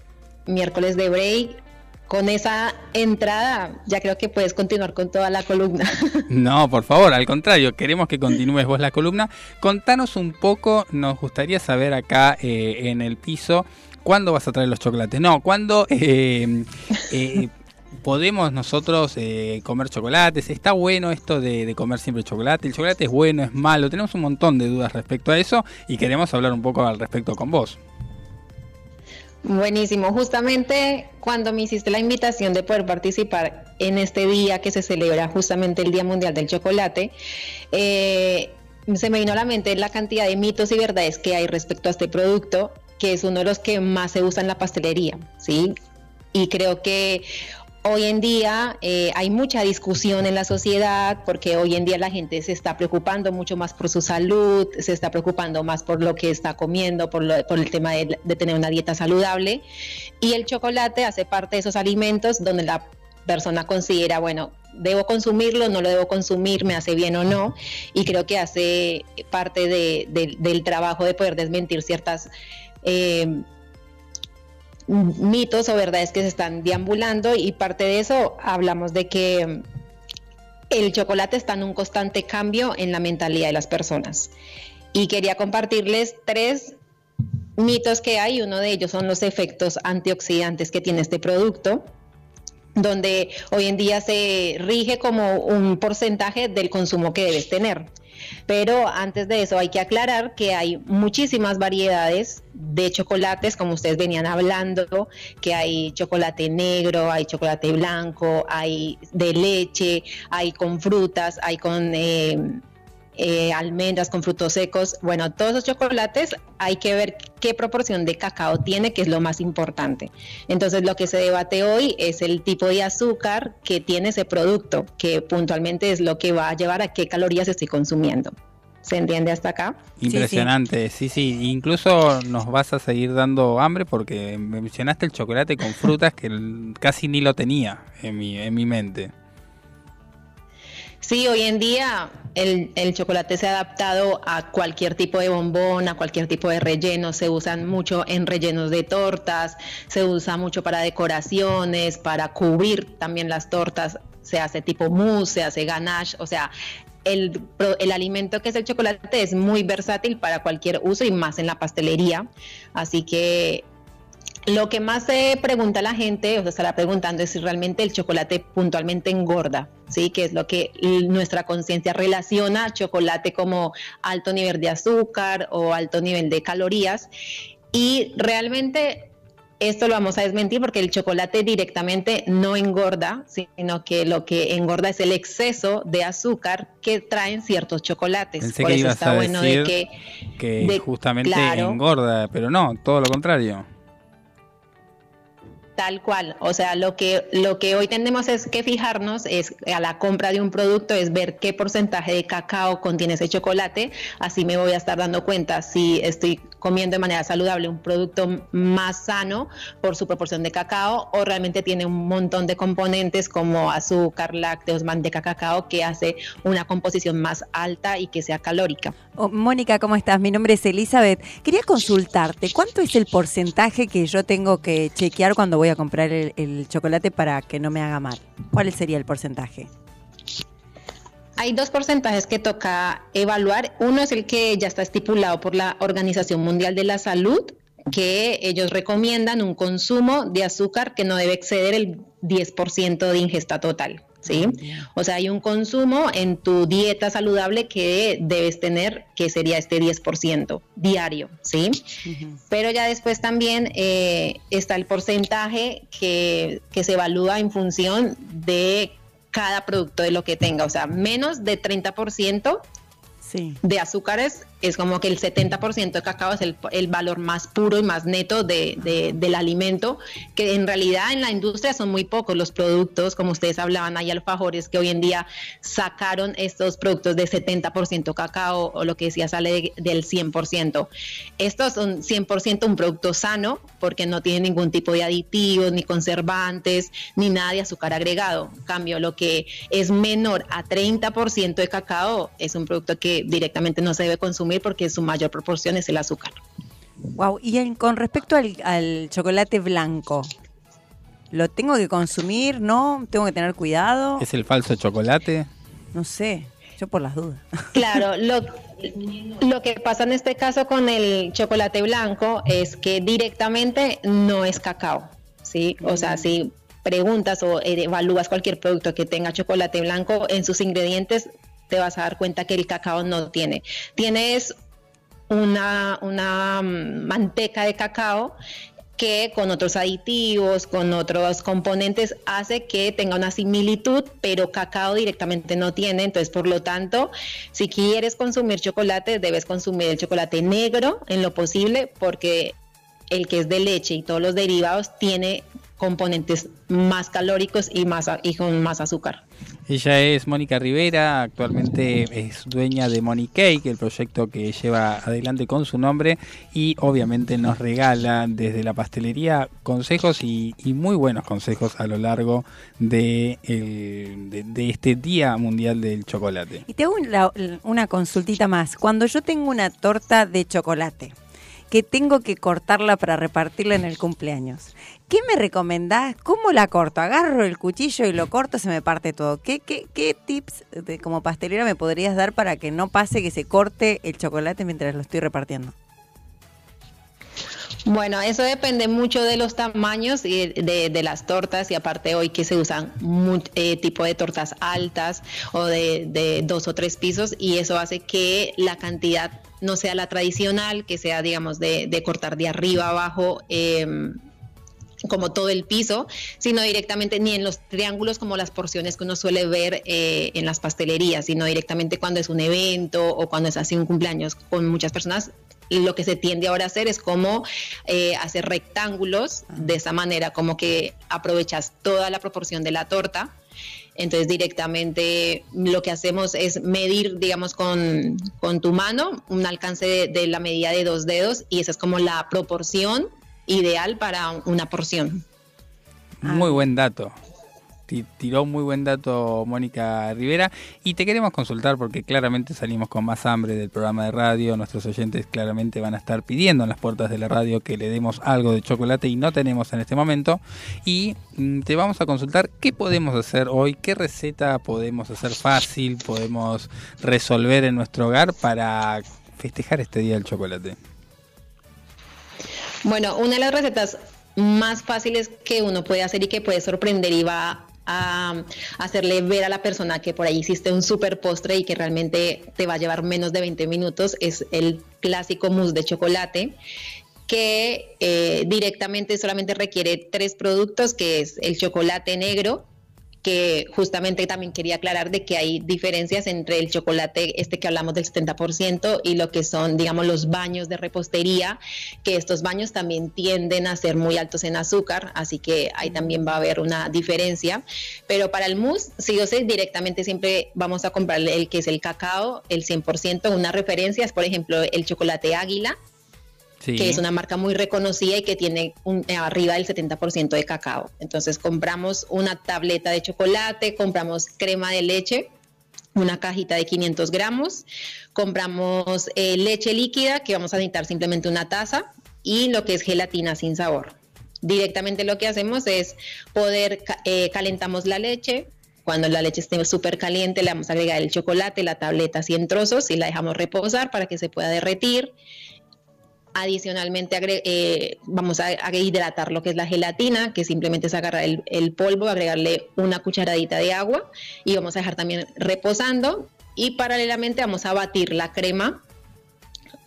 miércoles de break. Con esa entrada ya creo que puedes continuar con toda la columna. No, por favor, al contrario, queremos que continúes vos la columna. Contanos un poco, nos gustaría saber acá eh, en el piso, ¿cuándo vas a traer los chocolates? No, ¿cuándo eh, eh, podemos nosotros eh, comer chocolates? ¿Está bueno esto de, de comer siempre chocolate? ¿El chocolate es bueno, es malo? Tenemos un montón de dudas respecto a eso y queremos hablar un poco al respecto con vos. Buenísimo. Justamente cuando me hiciste la invitación de poder participar en este día que se celebra justamente el Día Mundial del Chocolate, eh, se me vino a la mente la cantidad de mitos y verdades que hay respecto a este producto, que es uno de los que más se usa en la pastelería, ¿sí? Y creo que hoy en día eh, hay mucha discusión en la sociedad porque hoy en día la gente se está preocupando mucho más por su salud, se está preocupando más por lo que está comiendo, por, lo- por el tema de, tener una dieta saludable. Y el chocolate hace parte de esos alimentos donde la persona considera, bueno, debo consumirlo, no lo debo consumir, me hace bien o no. Y creo que hace parte de- de- del trabajo de poder desmentir ciertas... eh, mitos o verdades que se están deambulando y parte de eso hablamos de que el chocolate está en un constante cambio en la mentalidad de las personas. Y quería compartirles tres mitos que hay. Uno de ellos son los efectos antioxidantes que tiene este producto donde hoy en día se rige como un porcentaje del consumo que debes tener. Pero antes de eso hay que aclarar que hay muchísimas variedades de chocolates, como ustedes venían hablando, que hay chocolate negro, hay chocolate blanco, hay de leche, hay con frutas, hay con eh, eh, almendras, con frutos secos. Bueno, todos esos chocolates hay que ver qué proporción de cacao tiene, que es lo más importante. Entonces, lo que se debate hoy es el tipo de azúcar que tiene ese producto, que puntualmente es lo que va a llevar a qué calorías estoy consumiendo. ¿Se entiende hasta acá? Impresionante, sí, sí, Incluso nos vas a seguir dando hambre porque mencionaste el chocolate con frutas que casi ni lo tenía en mi, en mi mente. Sí, hoy en día el, el chocolate se ha adaptado a cualquier tipo de bombón, a cualquier tipo de relleno. Se usan mucho en rellenos de tortas, se usa mucho para decoraciones, para cubrir también las tortas. Se hace tipo mousse, se hace ganache, o sea, el, el alimento que es el chocolate es muy versátil para cualquier uso y más en la pastelería. Así que lo que más se pregunta la gente, o se estará preguntando, es si realmente el chocolate puntualmente engorda, ¿sí? Que es lo que nuestra conciencia relaciona chocolate como alto nivel de azúcar o alto nivel de calorías. Y realmente esto lo vamos a desmentir porque el chocolate directamente no engorda, sino que lo que engorda es el exceso de azúcar que traen ciertos chocolates. Pensé Por que eso ibas está a bueno decir de que que de- justamente claro. engorda, pero no, todo lo contrario. Tal cual, o sea, lo que, lo que hoy tenemos es que fijarnos es a la compra de un producto, es ver qué porcentaje de cacao contiene ese chocolate, así me voy a estar dando cuenta si estoy comiendo de manera saludable un producto más sano por su proporción de cacao o realmente tiene un montón de componentes como azúcar, lácteos, manteca, cacao que hace una composición más alta y que sea calórica. Oh, Mónica, ¿cómo estás? Mi nombre es Elizabeth. Quería consultarte, ¿cuánto es el porcentaje que yo tengo que chequear cuando voy a comprar el, chocolate para que no me haga mal? ¿Cuál sería el porcentaje? Hay dos porcentajes que toca evaluar. Uno es el que ya está estipulado por la Organización Mundial de la Salud, que ellos recomiendan un consumo de azúcar que no debe exceder el 10% de ingesta total. ¿Sí? O sea, hay un consumo en tu dieta saludable que debes tener, que sería este 10% diario, ¿sí? Pero ya después también eh, está el porcentaje que, que se evalúa en función de cada producto de lo que tenga, o sea, menos de 30% Sí. de azúcares es como que el 70% de cacao es el, valor más puro y más neto de, de- del alimento, que en realidad en la industria son muy pocos los productos, como ustedes hablaban, hay alfajores que hoy en día sacaron estos productos de 70% cacao o lo que decía sale de- del 100%. Estos son 100% un producto sano porque no tiene ningún tipo de aditivos, ni conservantes, ni nada de azúcar agregado. En cambio, lo que es menor a 30% de cacao es un producto que directamente no se debe consumir porque su mayor proporción es el azúcar. Wow. Y en- con respecto al, al chocolate blanco, ¿lo tengo que consumir? ¿No? ¿Tengo que tener cuidado? ¿Es el falso chocolate? No sé, yo por las dudas. Claro, lo, lo que pasa en este caso con el chocolate blanco es que directamente no es cacao, ¿sí? O sea, si preguntas o evalúas cualquier producto que tenga chocolate blanco en sus ingredientes, te vas a dar cuenta que el cacao no tiene. Tienes una, una mm, manteca de cacao que con otros aditivos, con otros componentes, hace que tenga una similitud, pero cacao directamente no tiene. Entonces, por lo tanto, si quieres consumir chocolate, debes consumir el chocolate negro en lo posible, porque el que es de leche y todos los derivados tiene componentes más calóricos y, más, y con más azúcar. Ella es Mónica Rivera, actualmente es dueña de Money Cake, el proyecto que lleva adelante con su nombre y obviamente nos regala desde la pastelería consejos y, y muy buenos consejos a lo largo de, el- de- de este Día Mundial del Chocolate. Y te hago una, una consultita más. Cuando yo tengo una torta de chocolate, que tengo que cortarla para repartirla en el cumpleaños, ¿qué me recomendás? ¿Cómo la corto? Agarro el cuchillo y lo corto, se me parte todo. ¿Qué, qué, qué tips de, como pastelera me podrías dar para que no pase que se corte el chocolate mientras lo estoy repartiendo? Bueno, eso depende mucho de los tamaños y de, las tortas y aparte hoy que se usan eh, tipo de tortas altas o de, dos o tres pisos y eso hace que la cantidad no sea la tradicional, que sea digamos de, de cortar de arriba abajo. em, como todo el piso, sino directamente ni en los triángulos como las porciones que uno suele ver eh, en las pastelerías, sino directamente cuando es un evento o cuando es así un cumpleaños con muchas personas. Y lo que se tiende ahora a hacer es como eh, hacer rectángulos de esa manera, como que aprovechas toda la proporción de la torta. Entonces directamente lo que hacemos es medir, digamos, con, con tu mano un alcance de, de la medida de dos dedos y esa es como la proporción ideal para una porción. Muy buen dato. Ti- Tiró muy buen dato Mónica Rivera y te queremos consultar porque claramente salimos con más hambre del programa de radio, nuestros oyentes claramente van a estar pidiendo en las puertas de la radio que le demos algo de chocolate y no tenemos en este momento y mm, te vamos a consultar qué podemos hacer hoy, qué receta podemos hacer fácil, podemos resolver en nuestro hogar para festejar este día del chocolate. Bueno, una de las recetas más fáciles que uno puede hacer y que puede sorprender y va a hacerle ver a la persona que por ahí hiciste un super postre y que realmente te va a llevar menos de 20 minutos es el clásico mousse de chocolate que eh, directamente solamente requiere tres productos que es el chocolate negro que justamente también quería aclarar de que hay diferencias entre el chocolate este que hablamos del 70% y lo que son, digamos, los baños de repostería, que estos baños también tienden a ser muy altos en azúcar, así que ahí también va a haber una diferencia. Pero para el mousse, sí o sí, directamente siempre vamos a comprar el que es el cacao, el 100%, una referencia es, por ejemplo, el chocolate águila, Que es una marca muy reconocida y que tiene eh, arriba del 70% de cacao. Entonces compramos una tableta de chocolate, compramos crema de leche, una cajita de 500 gramos, compramos eh, leche líquida, que vamos a necesitar simplemente una taza, y lo que es gelatina sin sabor. Directamente lo que hacemos es poder, eh, calentamos la leche, cuando la leche esté súper caliente, le vamos a agregar el chocolate, la tableta así en trozos y la dejamos reposar para que se pueda derretir. Adicionalmente eh, vamos a, hidratar lo que es la gelatina, que simplemente es agarrar el, polvo, agregarle una cucharadita de agua y vamos a dejar también reposando. Y paralelamente vamos a batir la crema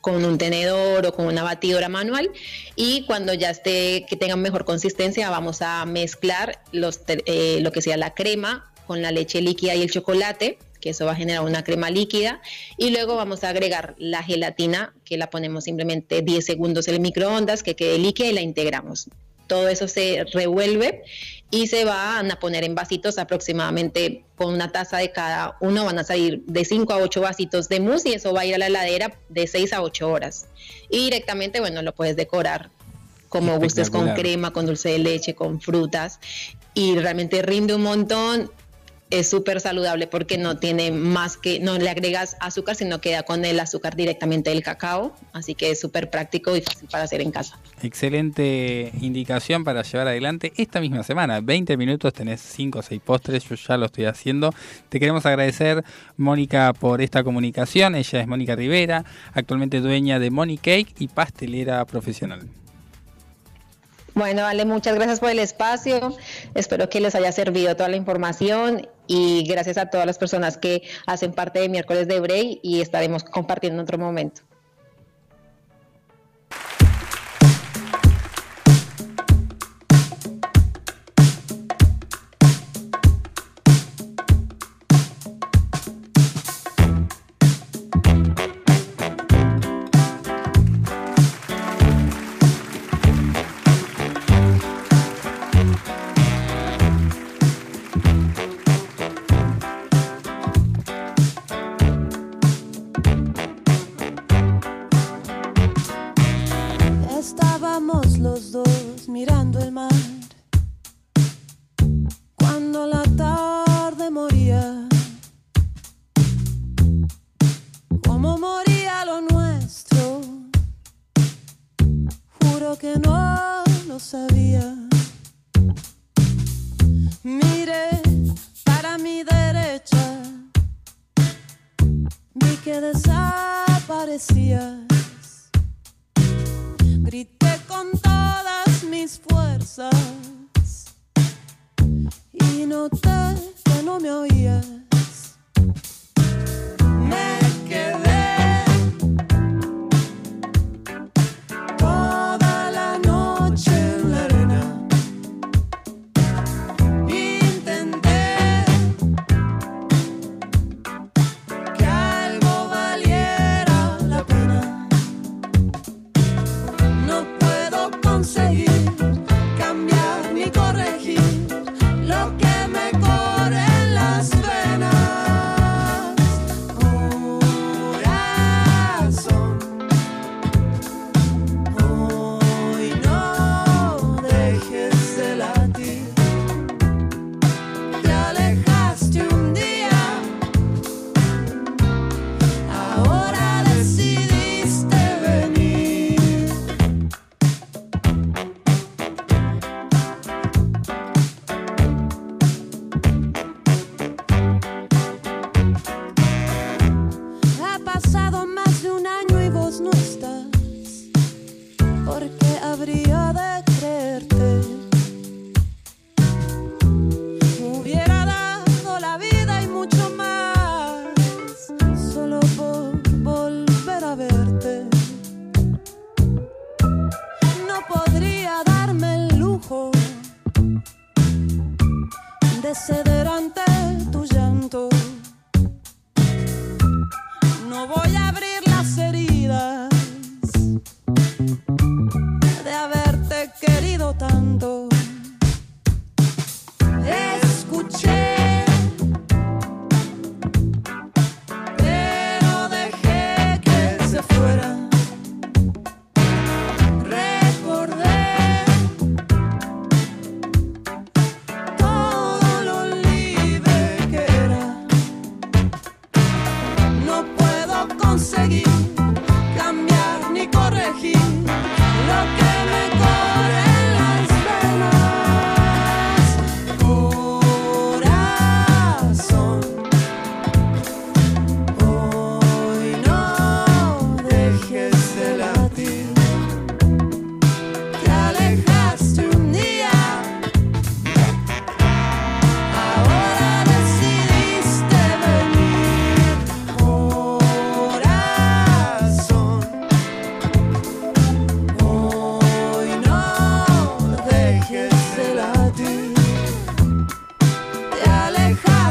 con un tenedor o con una batidora manual y cuando ya esté que tenga mejor consistencia vamos a mezclar los, eh, lo que sea la crema con la leche líquida y el chocolate que eso va a generar una crema líquida y luego vamos a agregar la gelatina que la ponemos simplemente 10 segundos en el microondas que quede líquida y la integramos todo eso se revuelve y se van a poner en vasitos aproximadamente con una taza de cada uno, van a salir de 5 a 8 vasitos de mousse y eso va a ir a la heladera de 6 a 8 horas. Y directamente, bueno, lo puedes decorar como gustes con crema, con dulce de leche, con frutas y realmente rinde un montón. Es súper saludable porque no tiene más que, no le agregas azúcar, sino queda con el azúcar directamente del cacao. Así que es súper práctico y fácil para hacer en casa. Excelente indicación para llevar adelante esta misma semana. 20 minutos, tenés 5 o 6 postres, yo ya lo estoy haciendo. Te queremos agradecer, Mónica, por esta comunicación. Ella es Mónica Rivera, actualmente dueña de Money Cake y pastelera profesional. Bueno, vale, muchas gracias por el espacio. Espero que les haya servido toda la información y gracias a todas las personas que hacen parte de miércoles de Bray y estaremos compartiendo en otro momento. Los dos mirando el mar y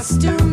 costume.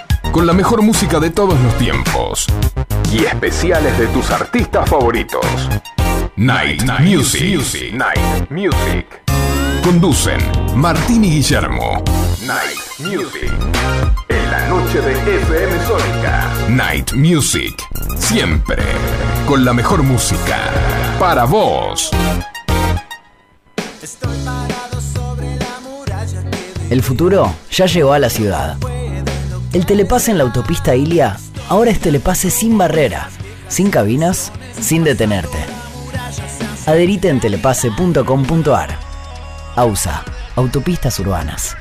Con la mejor música de todos los tiempos. Y especiales de tus artistas favoritos. Night, Music. Night Music. Conducen Martín y Guillermo. Night Music. En la noche de FM Sónica. Night Music. Siempre. Con la mejor música. Para vos. El futuro ya llegó a la ciudad. El telepase en la autopista Ilia ahora es telepase sin barrera, sin cabinas, sin detenerte. Adherite en telepase.com.ar. AUSA, Autopistas Urbanas.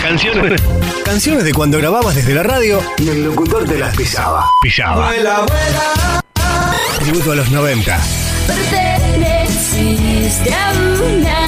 Canciones, canciones de cuando grababas desde la radio y el locutor te las pisaba. Pisaba. Tributo a los 90. Perteneciste a una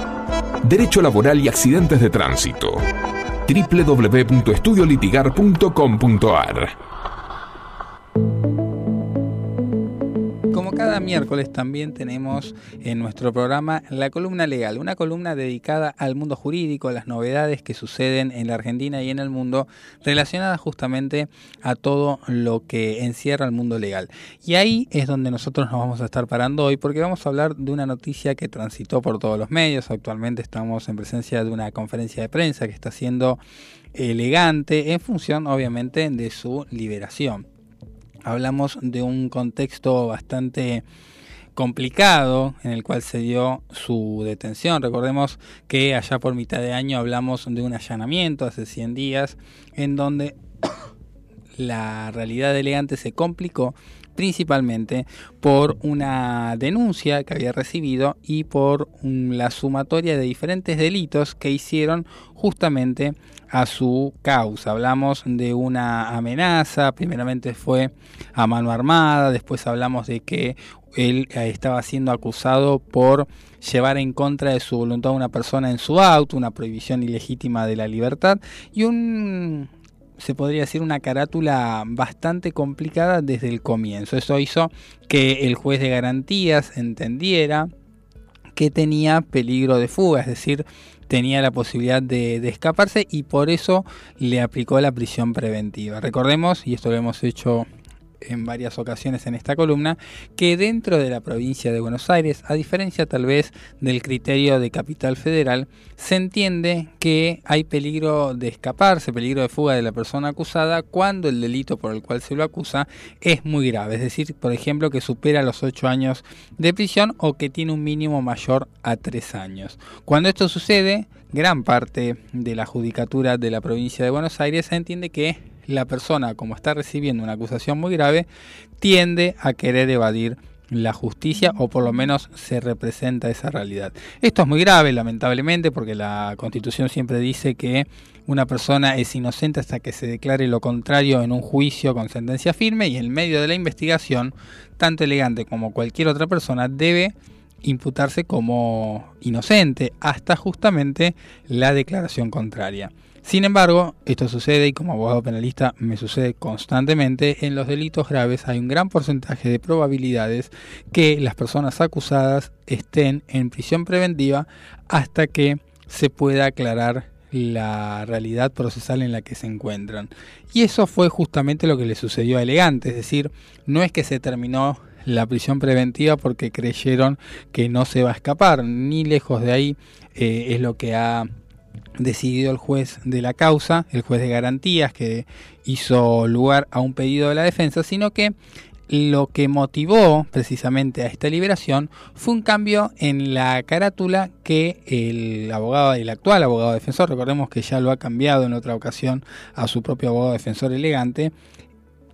Derecho laboral y accidentes de tránsito. www.estudiolitigar.com.ar Cada miércoles también tenemos en nuestro programa la columna legal, una columna dedicada al mundo jurídico, a las novedades que suceden en la Argentina y en el mundo relacionadas justamente a todo lo que encierra el mundo legal. Y ahí es donde nosotros nos vamos a estar parando hoy porque vamos a hablar de una noticia que transitó por todos los medios. Actualmente estamos en presencia de una conferencia de prensa que está siendo elegante en función obviamente de su liberación hablamos de un contexto bastante complicado en el cual se dio su detención. Recordemos que allá por mitad de año hablamos de un allanamiento hace 100 días en donde la realidad elegante se complicó principalmente por una denuncia que había recibido y por la sumatoria de diferentes delitos que hicieron justamente a su causa. Hablamos de una amenaza, primeramente fue a mano armada, después hablamos de que él eh, estaba siendo acusado por llevar en contra de su voluntad a una persona en su auto, una prohibición ilegítima de la libertad y un se podría decir una carátula bastante complicada desde el comienzo. Eso hizo que el juez de garantías entendiera que tenía peligro de fuga, es decir, tenía la posibilidad de, escaparse y por eso le aplicó la prisión preventiva. Recordemos, y esto lo hemos hecho en varias ocasiones en esta columna, que dentro de la provincia de Buenos Aires, a diferencia tal vez del criterio de capital federal, se entiende que hay peligro de escaparse, peligro de fuga de la persona acusada cuando el delito por el cual se lo acusa es muy grave, es decir, por ejemplo, que supera los 8 años de prisión o que tiene un mínimo mayor a 3 años. Cuando esto sucede, gran parte de la judicatura de la provincia de Buenos Aires entiende que la persona, como está recibiendo una acusación muy grave, tiende a querer evadir la justicia o por lo menos se representa esa realidad. Esto es muy grave, lamentablemente, porque la Constitución siempre dice que una persona es inocente hasta que se declare lo contrario en un juicio con sentencia firme y en medio de la investigación, tanto elegante como cualquier otra persona debe imputarse como inocente hasta justamente la declaración contraria. Sin embargo, esto sucede y como abogado penalista me sucede constantemente, en los delitos graves hay un gran porcentaje de probabilidades que las personas acusadas estén en prisión preventiva hasta que se pueda aclarar la realidad procesal en la que se encuentran. Y eso fue justamente lo que le sucedió a Elegante, es decir, no es que se terminó la prisión preventiva porque creyeron que no se va a escapar, ni lejos de ahí eh, es lo que ha decidido el juez de la causa, el juez de garantías que hizo lugar a un pedido de la defensa, sino que lo que motivó precisamente a esta liberación fue un cambio en la carátula que el abogado, el actual abogado defensor, recordemos que ya lo ha cambiado en otra ocasión a su propio abogado defensor elegante,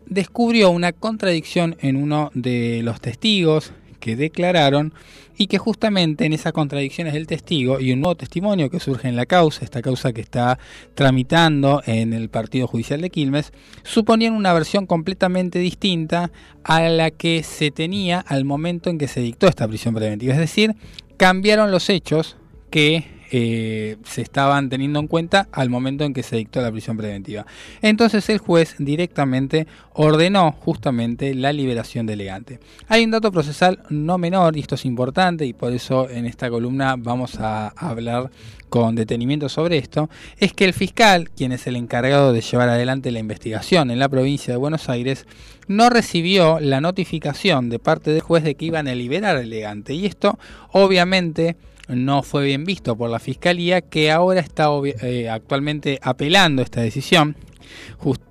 descubrió una contradicción en uno de los testigos que declararon y que justamente en esas contradicciones del testigo y un nuevo testimonio que surge en la causa, esta causa que está tramitando en el Partido Judicial de Quilmes, suponían una versión completamente distinta a la que se tenía al momento en que se dictó esta prisión preventiva. Es decir, cambiaron los hechos que eh, se estaban teniendo en cuenta al momento en que se dictó la prisión preventiva. Entonces el juez directamente ordenó justamente la liberación de elegante. Hay un dato procesal no menor, y esto es importante, y por eso en esta columna vamos a hablar con detenimiento sobre esto, es que el fiscal, quien es el encargado de llevar adelante la investigación en la provincia de Buenos Aires, no recibió la notificación de parte del juez de que iban a liberar a elegante. Y esto obviamente no fue bien visto por la Fiscalía, que ahora está eh, actualmente apelando esta decisión.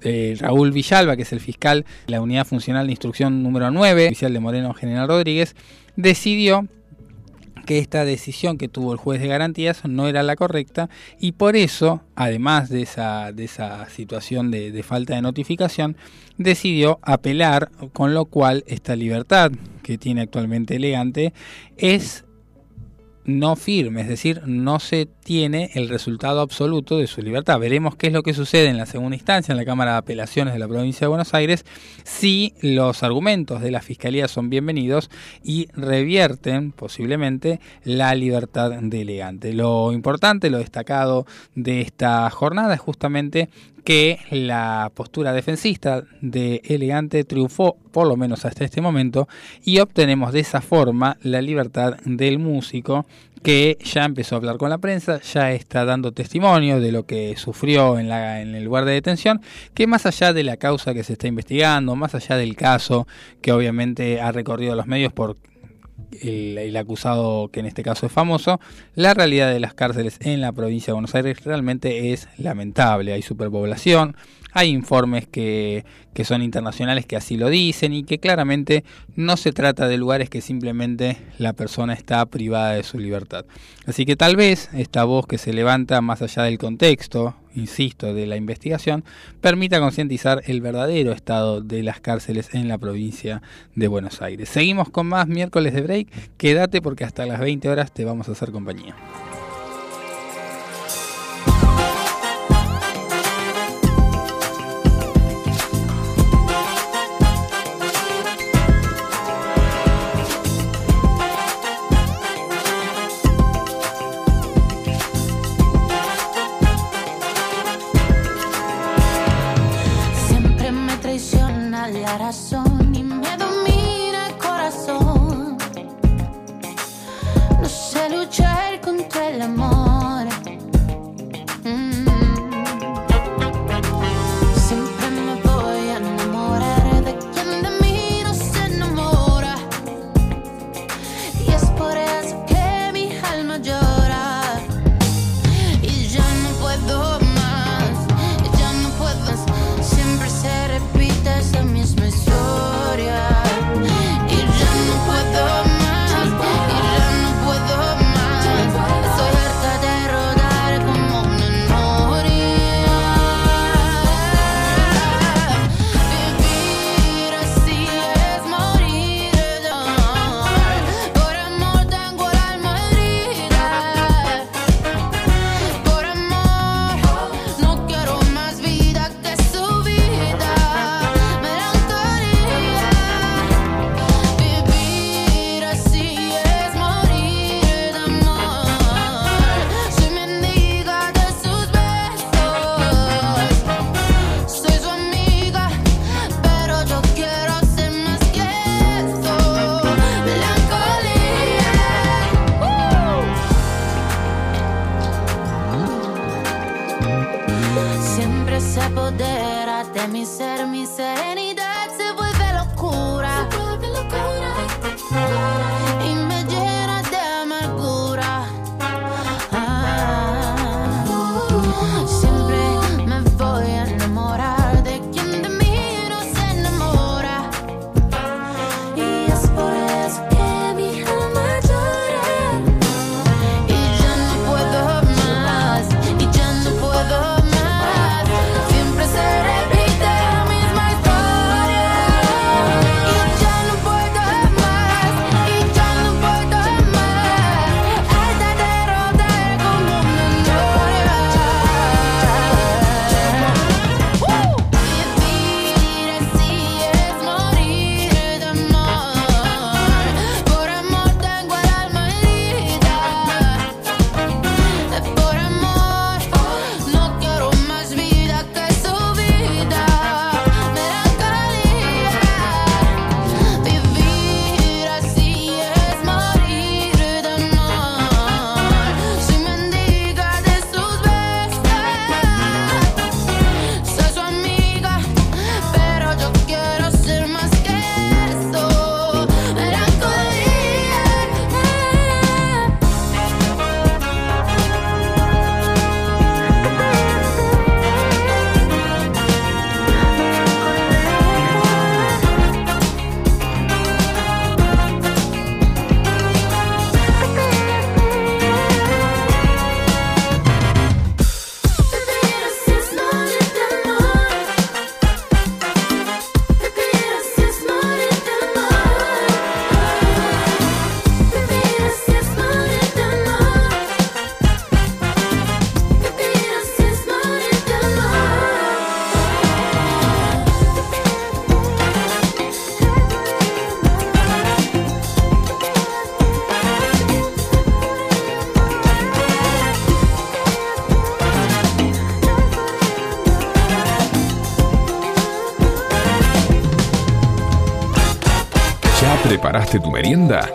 Eh, Raúl Villalba, que es el fiscal de la Unidad Funcional de Instrucción número 9, oficial de Moreno General Rodríguez, decidió que esta decisión que tuvo el juez de garantías no era la correcta y por eso, además de esa, de esa situación de, de falta de notificación, decidió apelar, con lo cual esta libertad que tiene actualmente Elegante es no firme, es decir, no se tiene el resultado absoluto de su libertad. Veremos qué es lo que sucede en la segunda instancia, en la Cámara de Apelaciones de la Provincia de Buenos Aires, si los argumentos de la Fiscalía son bienvenidos y revierten posiblemente la libertad de elegante. Lo importante, lo destacado de esta jornada es justamente que la postura defensista de Elegante triunfó, por lo menos hasta este momento, y obtenemos de esa forma la libertad del músico que ya empezó a hablar con la prensa, ya está dando testimonio de lo que sufrió en, la, en el lugar de detención, que más allá de la causa que se está investigando, más allá del caso que obviamente ha recorrido los medios por el, acusado, que en este caso es famoso, la realidad de las cárceles en la provincia de Buenos Aires realmente es lamentable. Hay superpoblación, hay informes que, que son internacionales que así lo dicen y que claramente no se trata de lugares que simplemente la persona está privada de su libertad. Así que tal vez esta voz que se levanta más allá del contexto, insisto, de la investigación, permita concientizar el verdadero estado de las cárceles en la provincia de Buenos Aires. Seguimos con más miércoles de break. Quédate porque hasta las 20 horas te vamos a hacer compañía. ¿Preparaste tu merienda?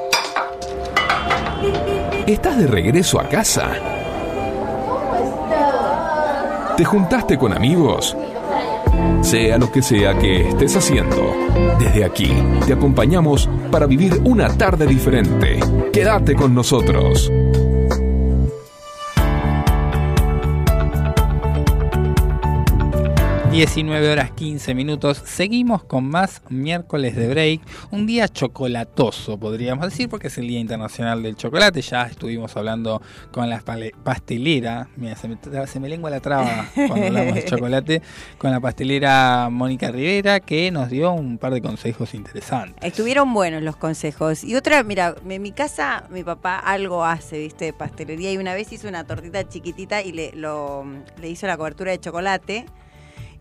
¿Estás de regreso a casa? ¿Te juntaste con amigos? Sea lo que sea que estés haciendo, desde aquí te acompañamos para vivir una tarde diferente. Quédate con nosotros. 19 horas 15 minutos. Seguimos con más miércoles de break. Un día chocolatoso, podríamos decir, porque es el Día Internacional del Chocolate. Ya estuvimos hablando con la pastelera. Mira, se me, tra- se me lengua la traba cuando hablamos de chocolate. Con la pastelera Mónica Rivera, que nos dio un par de consejos interesantes. Estuvieron buenos los consejos. Y otra, mira, en mi casa mi papá algo hace, viste, de pastelería. Y una vez hizo una tortita chiquitita y le, lo, le hizo la cobertura de chocolate.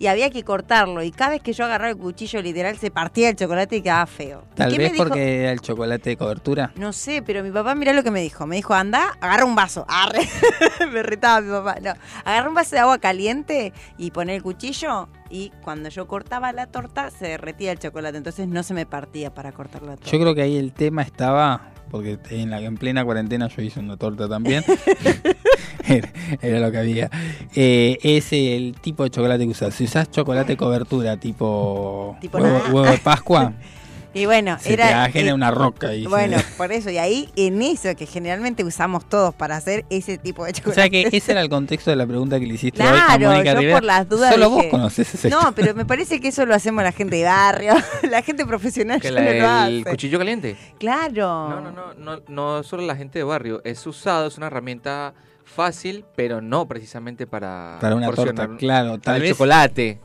Y había que cortarlo. Y cada vez que yo agarraba el cuchillo, literal, se partía el chocolate y quedaba feo. ¿Y Tal vez porque era el chocolate de cobertura. No sé, pero mi papá, mirá lo que me dijo. Me dijo, anda, agarra un vaso. Arre. me retaba mi papá. No, agarra un vaso de agua caliente y pone el cuchillo. Y cuando yo cortaba la torta, se derretía el chocolate. Entonces no se me partía para cortar la torta. Yo creo que ahí el tema estaba, porque en, la, en plena cuarentena yo hice una torta también. era, lo que había. Eh, es el tipo de chocolate que usas. Si usas chocolate cobertura tipo, Tipo huevo, de Pascua, Y bueno, se era. te va a generar eh, una roca. Y se- Bueno, por eso. Y ahí, en eso que generalmente usamos todos para hacer ese tipo de o chocolate. sea que ese era el contexto de la pregunta que le hiciste hoy a Claro, Mónica yo Rivera. por las dudas Solo dije- vos conoces ese No, pero me parece que eso lo hacemos la gente de barrio, la gente profesional Que ya la- no lo el hace. cuchillo caliente. Claro. No, no, no, no, no solo la gente de barrio. Es usado, es una herramienta fácil, pero no precisamente para. Para una torta, claro, para tal el vez- chocolate.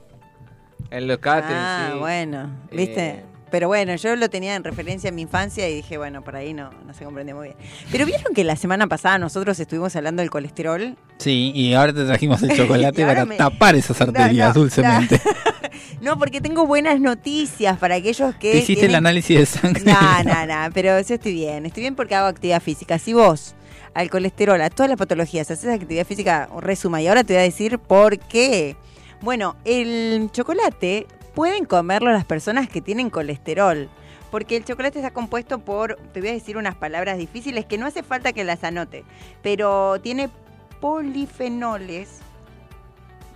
El locate. Ah, sí. bueno, ¿viste? Eh, Pero bueno, yo lo tenía en referencia en mi infancia y dije, bueno, por ahí no, no se comprende muy bien. Pero vieron que la semana pasada nosotros estuvimos hablando del colesterol. Sí, y ahora te trajimos el chocolate para me- tapar esas arterias No, no, dulcemente. No, porque tengo buenas noticias para aquellos que. ¿Te hiciste el análisis de sangre? No, no, no, pero yo estoy bien. Estoy bien porque hago actividad física. Si vos al colesterol, a todas las patologías, haces actividad física, resuma. Y ahora te voy a decir por qué. Bueno, el chocolate pueden comerlo las personas que tienen colesterol. Porque el chocolate está compuesto por, te voy a decir unas palabras difíciles que no hace falta que las anote, pero tiene polifenoles,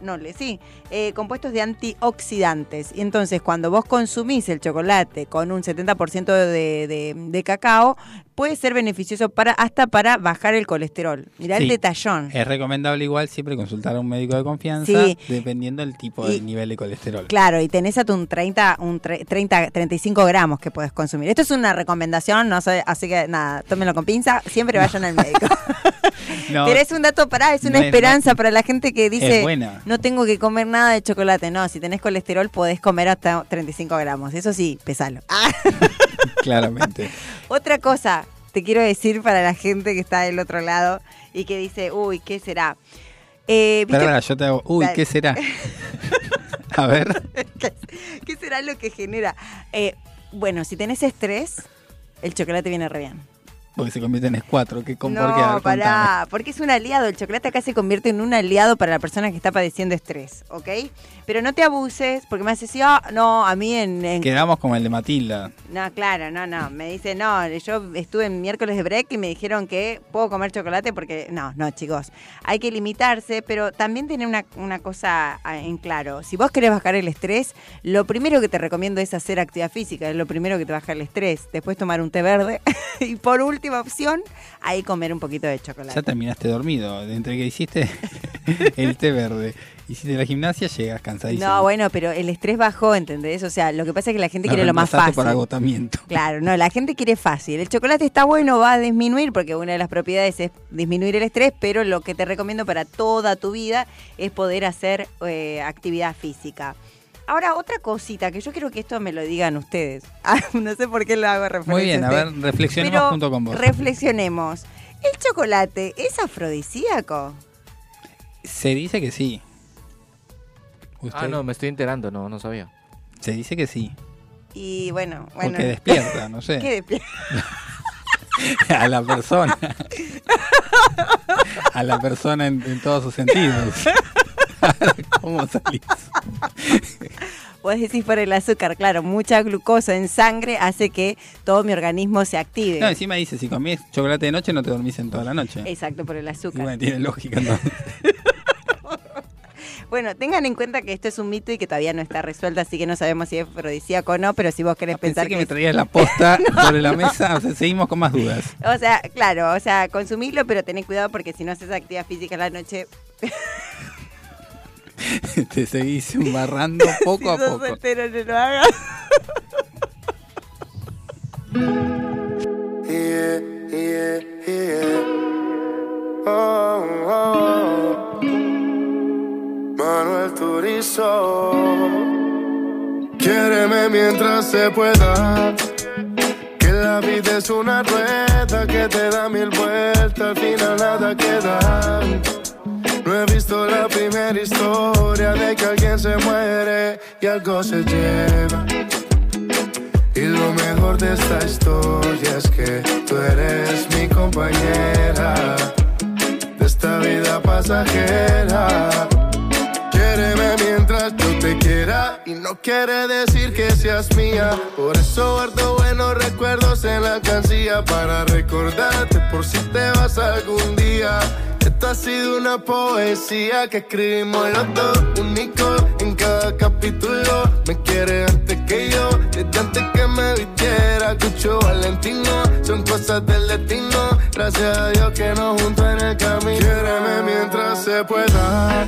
noles, sí, eh, compuestos de antioxidantes. Y entonces cuando vos consumís el chocolate con un 70% de, de- de cacao, puede ser beneficioso para hasta para bajar el colesterol. Mirá el detallón. Es recomendable igual siempre consultar a un médico de confianza Sí. dependiendo del tipo Y- de nivel de colesterol. Claro, y tenés hasta un 30, un tre- 30, 35 gramos que puedes consumir. Esto es una recomendación, no sé, así que nada, tómenlo con pinza, siempre vayan al médico. No, Pero es un dato para, es una no es- esperanza para la gente que dice, Es buena. No tengo que comer nada de chocolate. No, si tenés colesterol podés comer hasta 35 gramos. Eso sí, pesalo. Ah, claramente. otra cosa te quiero decir para la gente que está del otro lado y que dice, uy, ¿qué será? Eh. Perdona, yo te hago. Uy. ¿qué será? A ver. ¿Qué será lo que genera? Eh, bueno, si tenés estrés, el chocolate viene re bien. Porque se convierte en S4. ¿Qué con por qué? A No, ver, pará, contame. porque es un aliado. El chocolate acá se convierte en un aliado para la persona que está padeciendo estrés, ¿ok? Pero no te abuses, porque me hace decir, ah, no, a mí en... en- Quedamos como el de Matilda. No, claro, no, no. Me dice, no, yo estuve en miércoles de break y me dijeron que puedo comer chocolate porque... No, no, chicos. Hay que limitarse, pero también tener una, una cosa ah, en claro. Si vos querés bajar el estrés, lo primero que te recomiendo es hacer actividad física. Es lo primero que te baja el estrés. Después tomar un té verde. y por última opción, ahí comer un poquito de chocolate. Ya terminaste dormido. Entre que hiciste el té verde, hiciste la gimnasia, llegas cansadísimo. No, bueno, pero el estrés bajó, ¿entendés? O sea, lo que pasa es que la gente quiere lo más fácil. por agotamiento. Claro, no, la gente quiere fácil. El chocolate está bueno, va a disminuir, porque una de las propiedades es disminuir el estrés, pero lo que te recomiendo para toda tu vida es poder hacer eh, actividad física. Ahora, otra cosita, que yo quiero que esto me lo digan ustedes. Ah, no sé por qué lo hago referencia. Muy bien, a ver, reflexionemos Pero junto con vos. Reflexionemos. ¿El chocolate es afrodisíaco? Se dice que sí. ¿Usted? Ah, no, me estoy enterando, no, no sabía. Se dice que sí. Y bueno, bueno. Porque despierta, no sé. ¿Qué despierta? a la persona. a la persona en, en todos sus sentidos. ¿Cómo salís? Vos decís por el azúcar, claro, mucha glucosa en sangre hace que todo mi organismo se active. No, encima dice, si comés chocolate de noche no te dormís en toda la noche. Exacto, por el azúcar. bueno, tiene lógica entonces. Bueno, tengan en cuenta que esto es un mito y que todavía no está resuelto, así que no sabemos si es afrodisíaco o no, pero si vos querés pensar Pensé que que, me traías la posta sobre la mesa, o sea, seguimos con más dudas. O sea, claro, o sea, consumilo, pero tenés cuidado porque si no haces actividad física en la noche, Te seguís embarrando poco si a sos poco. soltero no lo hagas. Yeah, yeah, yeah. Oh, oh. Manuel Turizo. Quiéreme mientras se pueda. Que la vida es una rueda que te da mil vueltas, al final nada queda. Historia de que alguien se muere y algo se lleva. Y lo mejor de esta historia es que tú eres mi compañera de esta vida pasajera. Y no quiere decir que seas mía. Por eso guardo buenos recuerdos en la alcancía para recordarte por si te vas algún día. Esta ha sido una poesía que escribimos los dos, único en cada capítulo. Me quiere antes que yo, desde antes que me vistiera. Cucho Valentino, son cosas del destino. Gracias a Dios que nos juntó en el camino. Quiéreme mientras se pueda.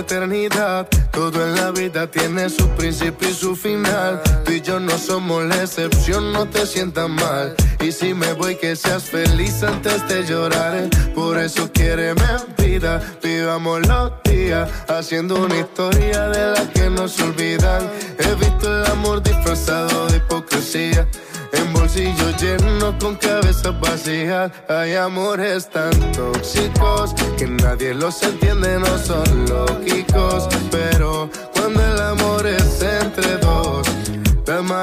Eternidad, todo en la vida tiene su principio y su final. Tú y yo no somos la excepción, no te sientas mal. Y si me voy, que seas feliz antes de llorar. Por eso quiéreme vida, vivamos los días, haciendo una historia de la que no se olvidan. He visto el amor disfrazado de hipocresía. En bolsillos llenos con cabezas vacías. Hay amores tan tóxicos Que nadie los entiende, no son lógicos. Pero cuando el amor es entre dos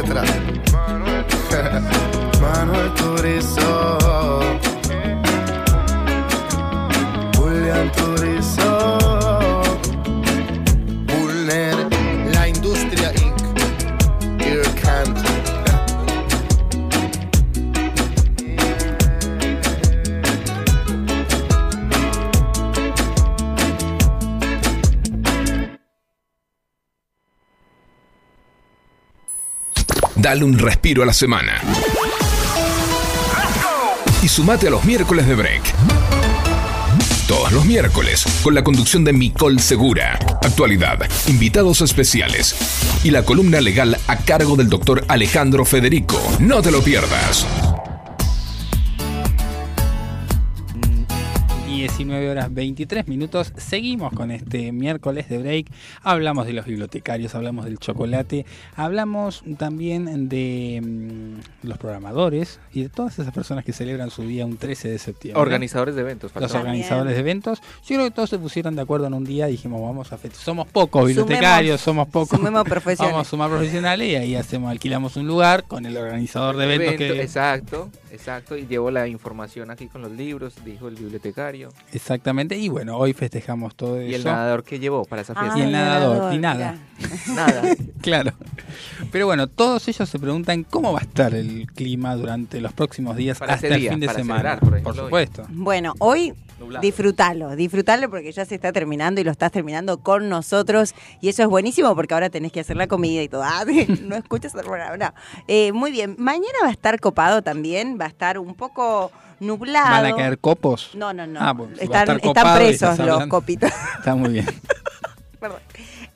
Quetra. Manuel Turizo. Dale un respiro a la semana. Y sumate a los miércoles de break. Todos los miércoles, con la conducción de Micol Segura. Actualidad, invitados especiales y la columna legal a cargo del doctor Alejandro Federico. No te lo pierdas. 19 horas 23 minutos. Seguimos con este miércoles de break. Hablamos de los bibliotecarios, hablamos del chocolate, hablamos también de mm, los programadores y de todas esas personas que celebran su día un 13 de septiembre. Organizadores de eventos. Los organizadores de eventos. Yo creo que todos se pusieron de acuerdo en un día y dijimos, vamos a festejar. Somos pocos bibliotecarios, somos pocos. sumemos profesionales. Vamos a sumar profesionales y ahí hacemos, alquilamos un lugar con el organizador de eventos Evento, que Exacto, exacto. Y llevo la información aquí con los libros, dijo el bibliotecario. Exactamente, y bueno, hoy festejamos todo ¿Y el eso. nadador que llevó para esa fiesta? y el nadador, y nada. Nada. claro. Pero bueno, todos ellos se preguntan cómo va a estar el clima durante los próximos días Para hasta el día, fin de para semana. celebrar, por por supuesto. Bueno, hoy Nublado. Disfrutalo, disfrutalo porque ya se está terminando y lo estás terminando con nosotros. Y eso es buenísimo porque ahora tenés que hacer la comida y todo. Ah, no escuchas el programa, no. Eh, muy bien, mañana va a estar copado también, va a estar un poco nublado. ¿Van a caer copos? No, no, no. Ah, están, presos los copitos. Está muy bien.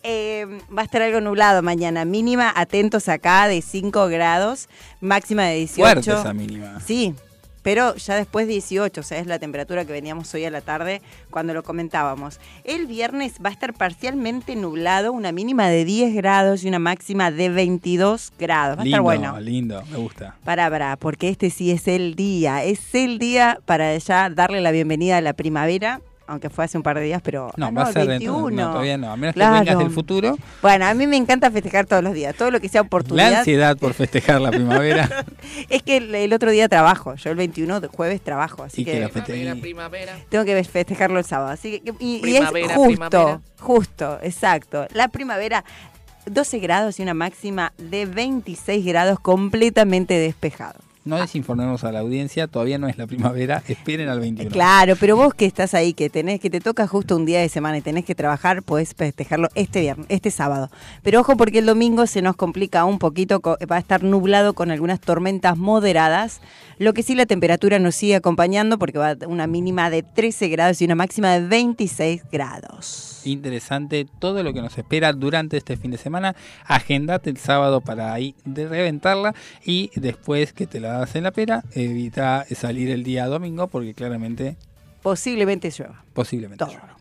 Eh, va a estar algo nublado mañana. Mínima, atentos acá, de 5 grados. Máxima de 18. Fuerte esa mínima. Sí, pero ya después 18, o sea, es la temperatura que veníamos hoy a la tarde cuando lo comentábamos. El viernes va a estar parcialmente nublado, una mínima de 10 grados y una máxima de 22 grados. Va a lindo, estar bueno. lindo, me gusta. Para, para, porque este sí es el día, es el día para ya darle la bienvenida a la primavera, aunque fue hace un par de días, pero No, ah, va a ser 21. dentro. No, todavía no. A menos Claro. que vengas del futuro. Bueno, a mí me encanta festejar todos los días, todo lo que sea La oportunidad. ansiedad por festejar la primavera. Es que el, el otro día trabajo, yo el 21 de jueves trabajo, así y que la que feste- primavera. tengo que festejarlo el sábado. Así que, y, y es Primavera, justo, primavera. justo, exacto. La primavera, 12 grados y una máxima de 26 grados completamente despejado. No desinformemos a la audiencia, todavía no es la primavera, esperen al 21. Claro, pero vos que estás ahí, que tenés, que te toca justo un día de semana y tenés que trabajar, podés festejarlo este viernes, este sábado. Pero ojo porque el domingo se nos complica un poquito, va a estar nublado con algunas tormentas moderadas, lo que sí la temperatura nos sigue acompañando porque va a una mínima de 13 grados y una máxima de 26 grados. Interesante todo lo que nos espera durante este fin de semana. Agendate el sábado para ahí de reventarla y después que te la das en la pera, evita salir el día domingo porque claramente, Posiblemente llueva. posiblemente. Todo. llueva.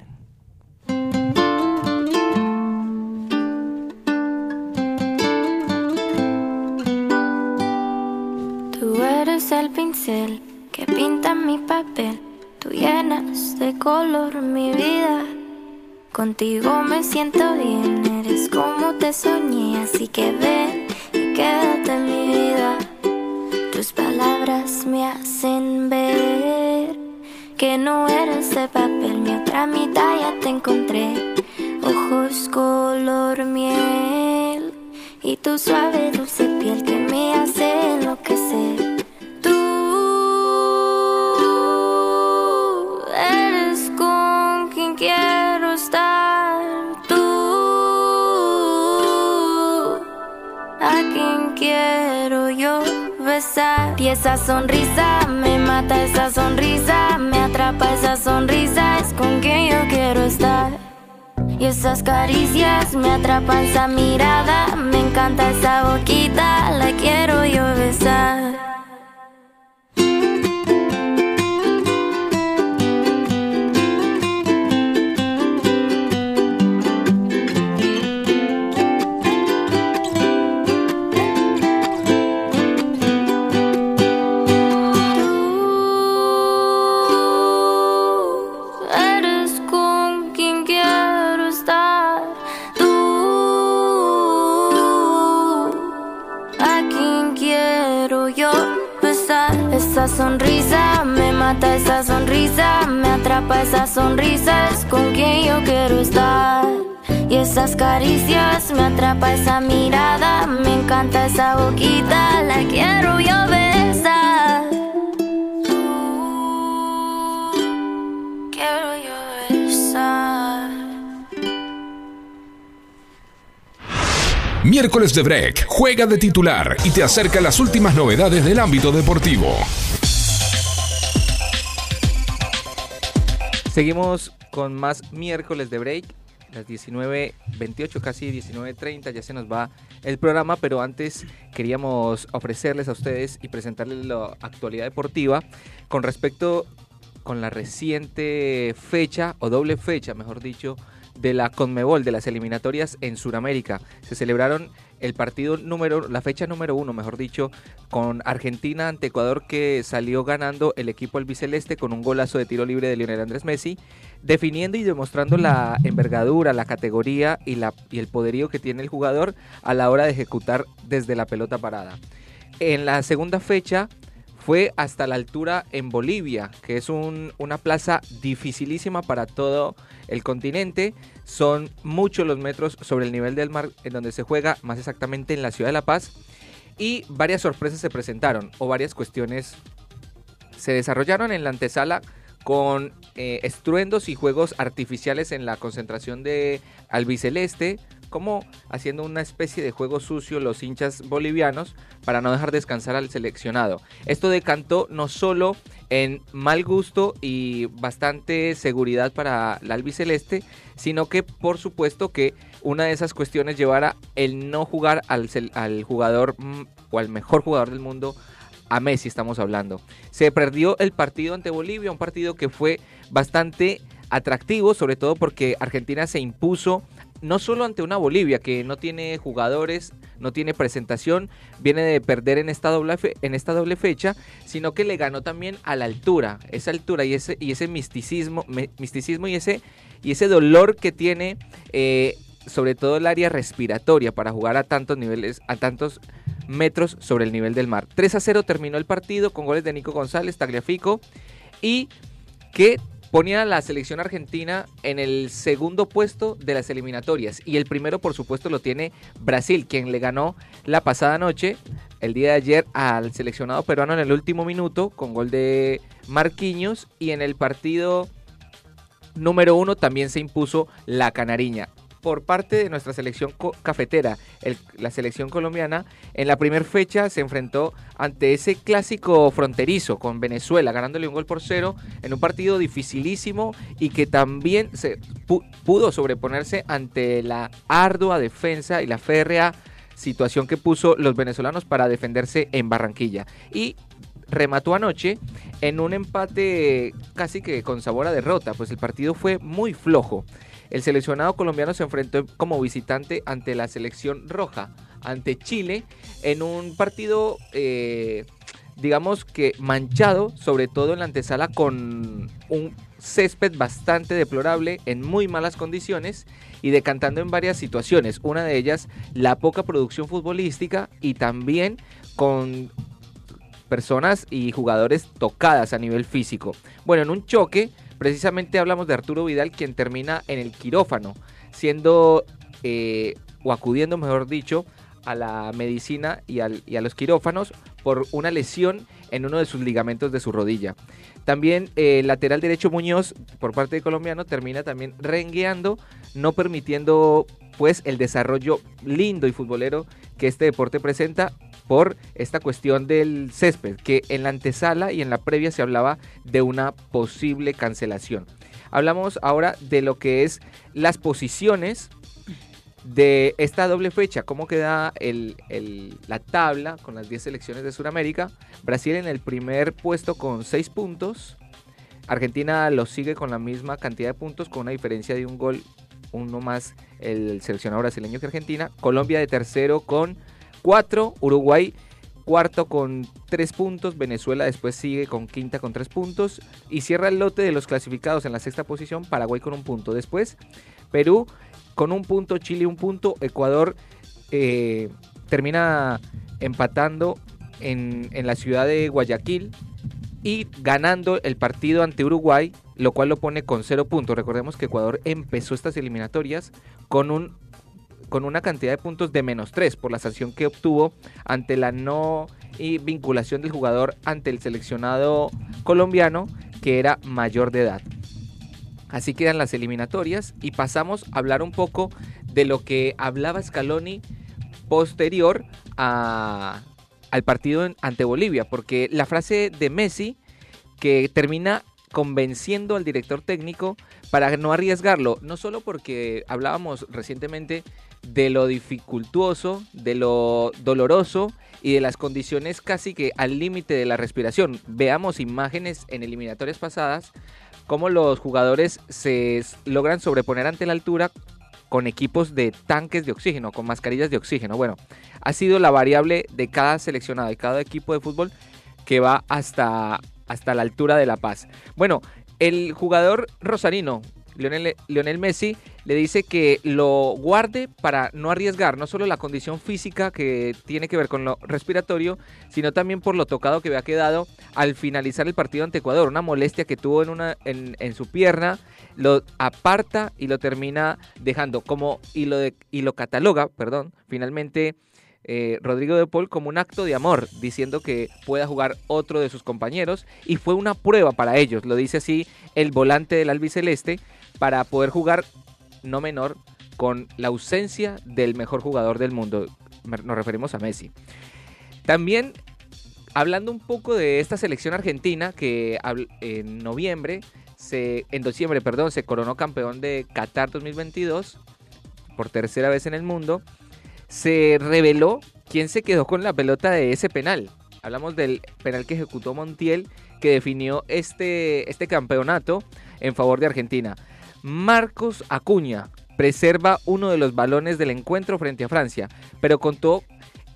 Tú eres el pincel que pinta mi papel. Tú llenas de color mi vida. Contigo me siento bien, eres como te soñé, así que ven y quédate en mi vida. Tus palabras me hacen ver que no eres de papel, mi otra mitad ya te encontré. Ojos color miel y tu suave dulce piel que me hace enloquecer. Tú a quien quiero yo besar. Y esa sonrisa me mata, esa sonrisa me atrapa, esa sonrisa es con quien yo quiero estar. Y esas caricias me atrapan, esa mirada, me encanta esa boquita, la quiero yo besar. Esa sonrisa me mata, esa sonrisa me atrapa, esa sonrisa es con quien yo quiero estar. Y esas caricias me atrapa, esa mirada, me encanta esa boquita, la quiero yo besar. Miércoles de Break juega de titular y te acerca las últimas novedades del ámbito deportivo. Seguimos con más miércoles de break. Las 19.28, casi 19.30, ya se nos va el programa, pero antes queríamos ofrecerles a ustedes y presentarles la actualidad deportiva con respecto con la reciente fecha, o doble fecha, mejor dicho, de la Conmebol, de las eliminatorias en Sudamérica. Se celebraron el partido número, la fecha número uno, mejor dicho, con Argentina ante Ecuador que salió ganando el equipo albiceleste con un golazo de tiro libre de Lionel Andrés Messi, definiendo y demostrando la envergadura, la categoría y, la, y el poderío que tiene el jugador a la hora de ejecutar desde la pelota parada. En la segunda fecha fue hasta la altura en Bolivia, que es un- una plaza dificilísima para todo el continente. Son muchos los metros sobre el nivel del mar en donde se juega, más exactamente en la ciudad de La Paz. Y varias sorpresas se presentaron, o varias cuestiones se desarrollaron en la antesala con eh, estruendos y juegos artificiales en la concentración de albiceleste, como haciendo una especie de juego sucio los hinchas bolivianos para no dejar descansar al seleccionado. Esto decantó no solo en mal gusto y bastante seguridad para la albiceleste, sino que por supuesto que una de esas cuestiones llevara el no jugar al, al jugador mm, o al mejor jugador del mundo a Messi estamos hablando. Se perdió el partido ante Bolivia, un partido que fue bastante atractivo, sobre todo porque Argentina se impuso no solo ante una Bolivia que no tiene jugadores, no tiene presentación, viene de perder en esta doble, en esta doble fecha, sino que le ganó también a la altura, esa altura y ese, y ese misticismo, misticismo y ese, y ese dolor que tiene eh, sobre todo el área respiratoria para jugar a tantos niveles, a tantos metros sobre el nivel del mar. 3 a 0 terminó el partido con goles de Nico González, Tagliafico y que ponía a la selección argentina en el segundo puesto de las eliminatorias y el primero por supuesto lo tiene Brasil, quien le ganó la pasada noche, el día de ayer al seleccionado peruano en el último minuto con gol de Marquinhos y en el partido número uno también se impuso la canariña. Por parte de nuestra selección cafetera, la selección colombiana, en la primera fecha se enfrentó ante ese clásico fronterizo con Venezuela, ganándole un gol por cero en un partido dificilísimo y que también se pu- pudo sobreponerse ante la ardua defensa y la férrea situación que puso los venezolanos para defenderse en Barranquilla. Y remató anoche en un empate casi que con sabor a derrota, pues el partido fue muy flojo. El seleccionado colombiano se enfrentó como visitante ante la selección roja, ante Chile, en un partido, eh, digamos que manchado, sobre todo en la antesala con un césped bastante deplorable, en muy malas condiciones y decantando en varias situaciones. Una de ellas, la poca producción futbolística y también con personas y jugadores tocadas a nivel físico. Bueno, en un choque, precisamente hablamos de Arturo Vidal, quien termina en el quirófano, siendo eh, o acudiendo, mejor dicho, a la medicina y, al- a los quirófanos por una lesión en uno de sus ligamentos de su rodilla. También eh, el lateral derecho Muñoz, por parte de colombiano, termina también rengueando, no permitiendo pues el desarrollo lindo y futbolero que este deporte presenta por esta cuestión del césped, que en la antesala y en la previa se hablaba de una posible cancelación. Hablamos ahora de lo que es las posiciones de esta doble fecha, cómo queda la tabla con las 10 selecciones de Sudamérica. Brasil en el primer puesto con 6 puntos. Argentina lo sigue con la misma cantidad de puntos, con una diferencia de un gol, uno más el seleccionado brasileño que Argentina. Colombia de tercero con 4. Uruguay cuarto con 3 puntos. Venezuela después sigue con quinta con 3 puntos. Y cierra el lote de los clasificados en la sexta posición. Paraguay con un punto. Después Perú con un punto, Chile un punto, Ecuador eh, termina empatando en, en la ciudad de Guayaquil y ganando el partido ante Uruguay, lo cual lo pone con cero puntos. Recordemos que Ecuador empezó estas eliminatorias con un con una cantidad de puntos de menos 3 por la sanción que obtuvo ante la no vinculación del jugador ante el seleccionado colombiano que era mayor de edad. Así quedan las eliminatorias y pasamos a hablar un poco de lo que hablaba Scaloni posterior a- al partido ante Bolivia, porque la frase de Messi que termina convenciendo al director técnico para no arriesgarlo, no solo porque hablábamos recientemente de lo dificultuoso, de lo doloroso y de las condiciones casi que al límite de la respiración. Veamos imágenes en eliminatorias pasadas cómo los jugadores se logran sobreponer ante la altura con equipos de tanques de oxígeno, con mascarillas de oxígeno. Bueno, ha sido la variable de cada seleccionado, de cada equipo de fútbol que va hasta, hasta la altura de La Paz. Bueno, el jugador rosarino, Lionel, Messi, le dice que lo guarde para no arriesgar no solo la condición física que tiene que ver con lo respiratorio, sino también por lo tocado que había quedado al finalizar el partido ante Ecuador. Una molestia que tuvo en, una, en su pierna, lo aparta y lo termina dejando como y lo, de- y lo cataloga, perdón, finalmente eh, Rodrigo de Paul como un acto de amor, diciendo que pueda jugar otro de sus compañeros y fue una prueba para ellos, lo dice así el volante del albiceleste, para poder jugar no menor con la ausencia del mejor jugador del mundo, nos referimos a Messi. También hablando un poco de esta selección argentina que en noviembre, se, en diciembre, perdón, se coronó campeón de Qatar 2022 por tercera vez en el mundo, se reveló quién se quedó con la pelota de ese penal. Hablamos del penal que ejecutó Montiel, que definió este, este campeonato en favor de Argentina. Marcos Acuña preserva uno de los balones del encuentro frente a Francia, pero contó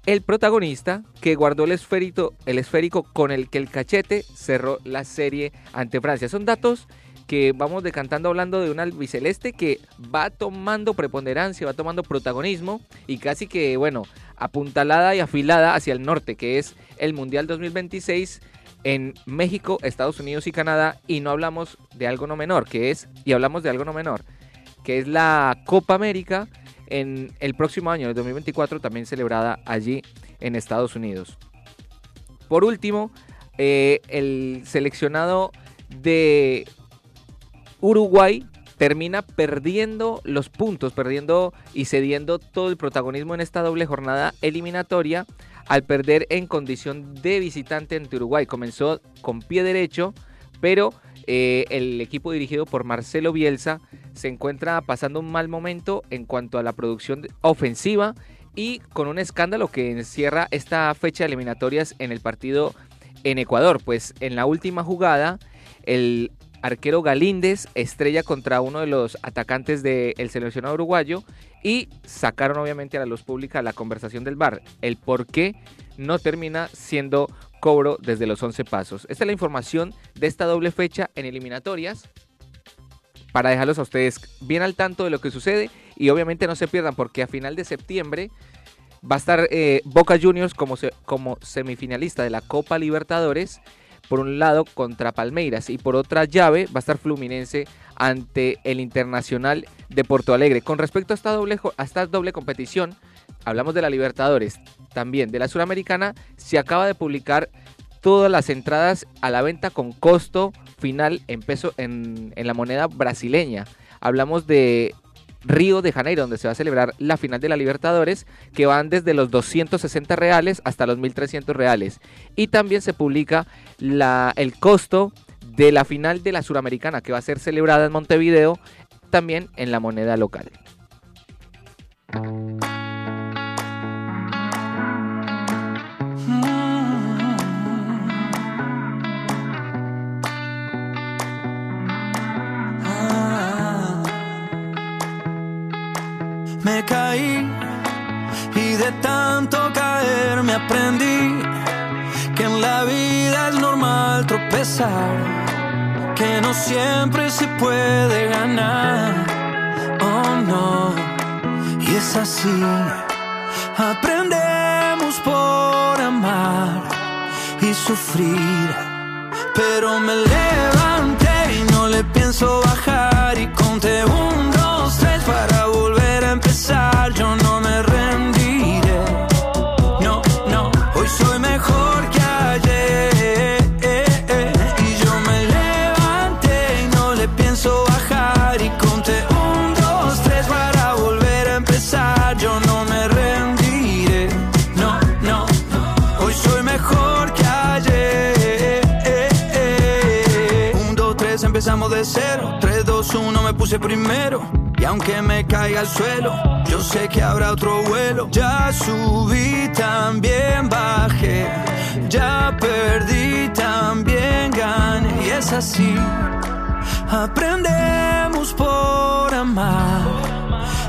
el protagonista que guardó el esférico, con el que el cachete cerró la serie ante Francia. Son datos que vamos decantando hablando de un albiceleste que va tomando preponderancia, va tomando protagonismo y casi que, bueno, apuntalada y afilada hacia el norte, que es el Mundial 2026 en México, Estados Unidos y Canadá. Y no hablamos de algo no menor, que es, y hablamos de algo no menor, que es la Copa América en el próximo año, el 2024, también celebrada allí en Estados Unidos. Por último, eh, el seleccionado de Uruguay termina perdiendo los puntos, perdiendo y cediendo todo el protagonismo en esta doble jornada eliminatoria al perder en condición de visitante ante Uruguay. Comenzó con pie derecho, pero eh, el equipo dirigido por Marcelo Bielsa se encuentra pasando un mal momento en cuanto a la producción ofensiva y con un escándalo que encierra esta fecha de eliminatorias en el partido en Ecuador, pues en la última jugada el arquero Galíndez estrella contra uno de los atacantes del seleccionado uruguayo y sacaron obviamente a la luz pública la conversación del bar, el por qué no termina siendo cobro desde los 11 pasos. Esta es la información de esta doble fecha en eliminatorias para dejarlos a ustedes bien al tanto de lo que sucede y obviamente no se pierdan porque a final de septiembre va a estar eh, Boca Juniors como, como semifinalista de la Copa Libertadores por un lado contra Palmeiras y por otra llave va a estar Fluminense ante el Internacional de Porto Alegre. Con respecto a esta doble, a esta doble competición, hablamos de la Libertadores, también de la Suramericana, se acaba de publicar todas las entradas a la venta con costo final en peso en, en la moneda brasileña. Hablamos de Río de Janeiro, donde se va a celebrar la final de la Libertadores, que van desde los 260 reales hasta los 1300 reales. Y también se publica la, el costo de la final de la Suramericana, que va a ser celebrada en Montevideo, también en la moneda local. Me caí y de tanto caer me aprendí que en la vida es normal tropezar, que no siempre se puede ganar. Oh no, y es así. Aprendemos por amar y sufrir, pero me levanté y no le pienso bajar y conté un, dos, tres para volver a empezar. Yo no me cero. Tres, dos, uno, me puse primero. Y aunque me caiga al suelo, yo sé que habrá otro vuelo. Ya subí, también bajé. Ya perdí, también gané. Y es así. Aprendemos por amar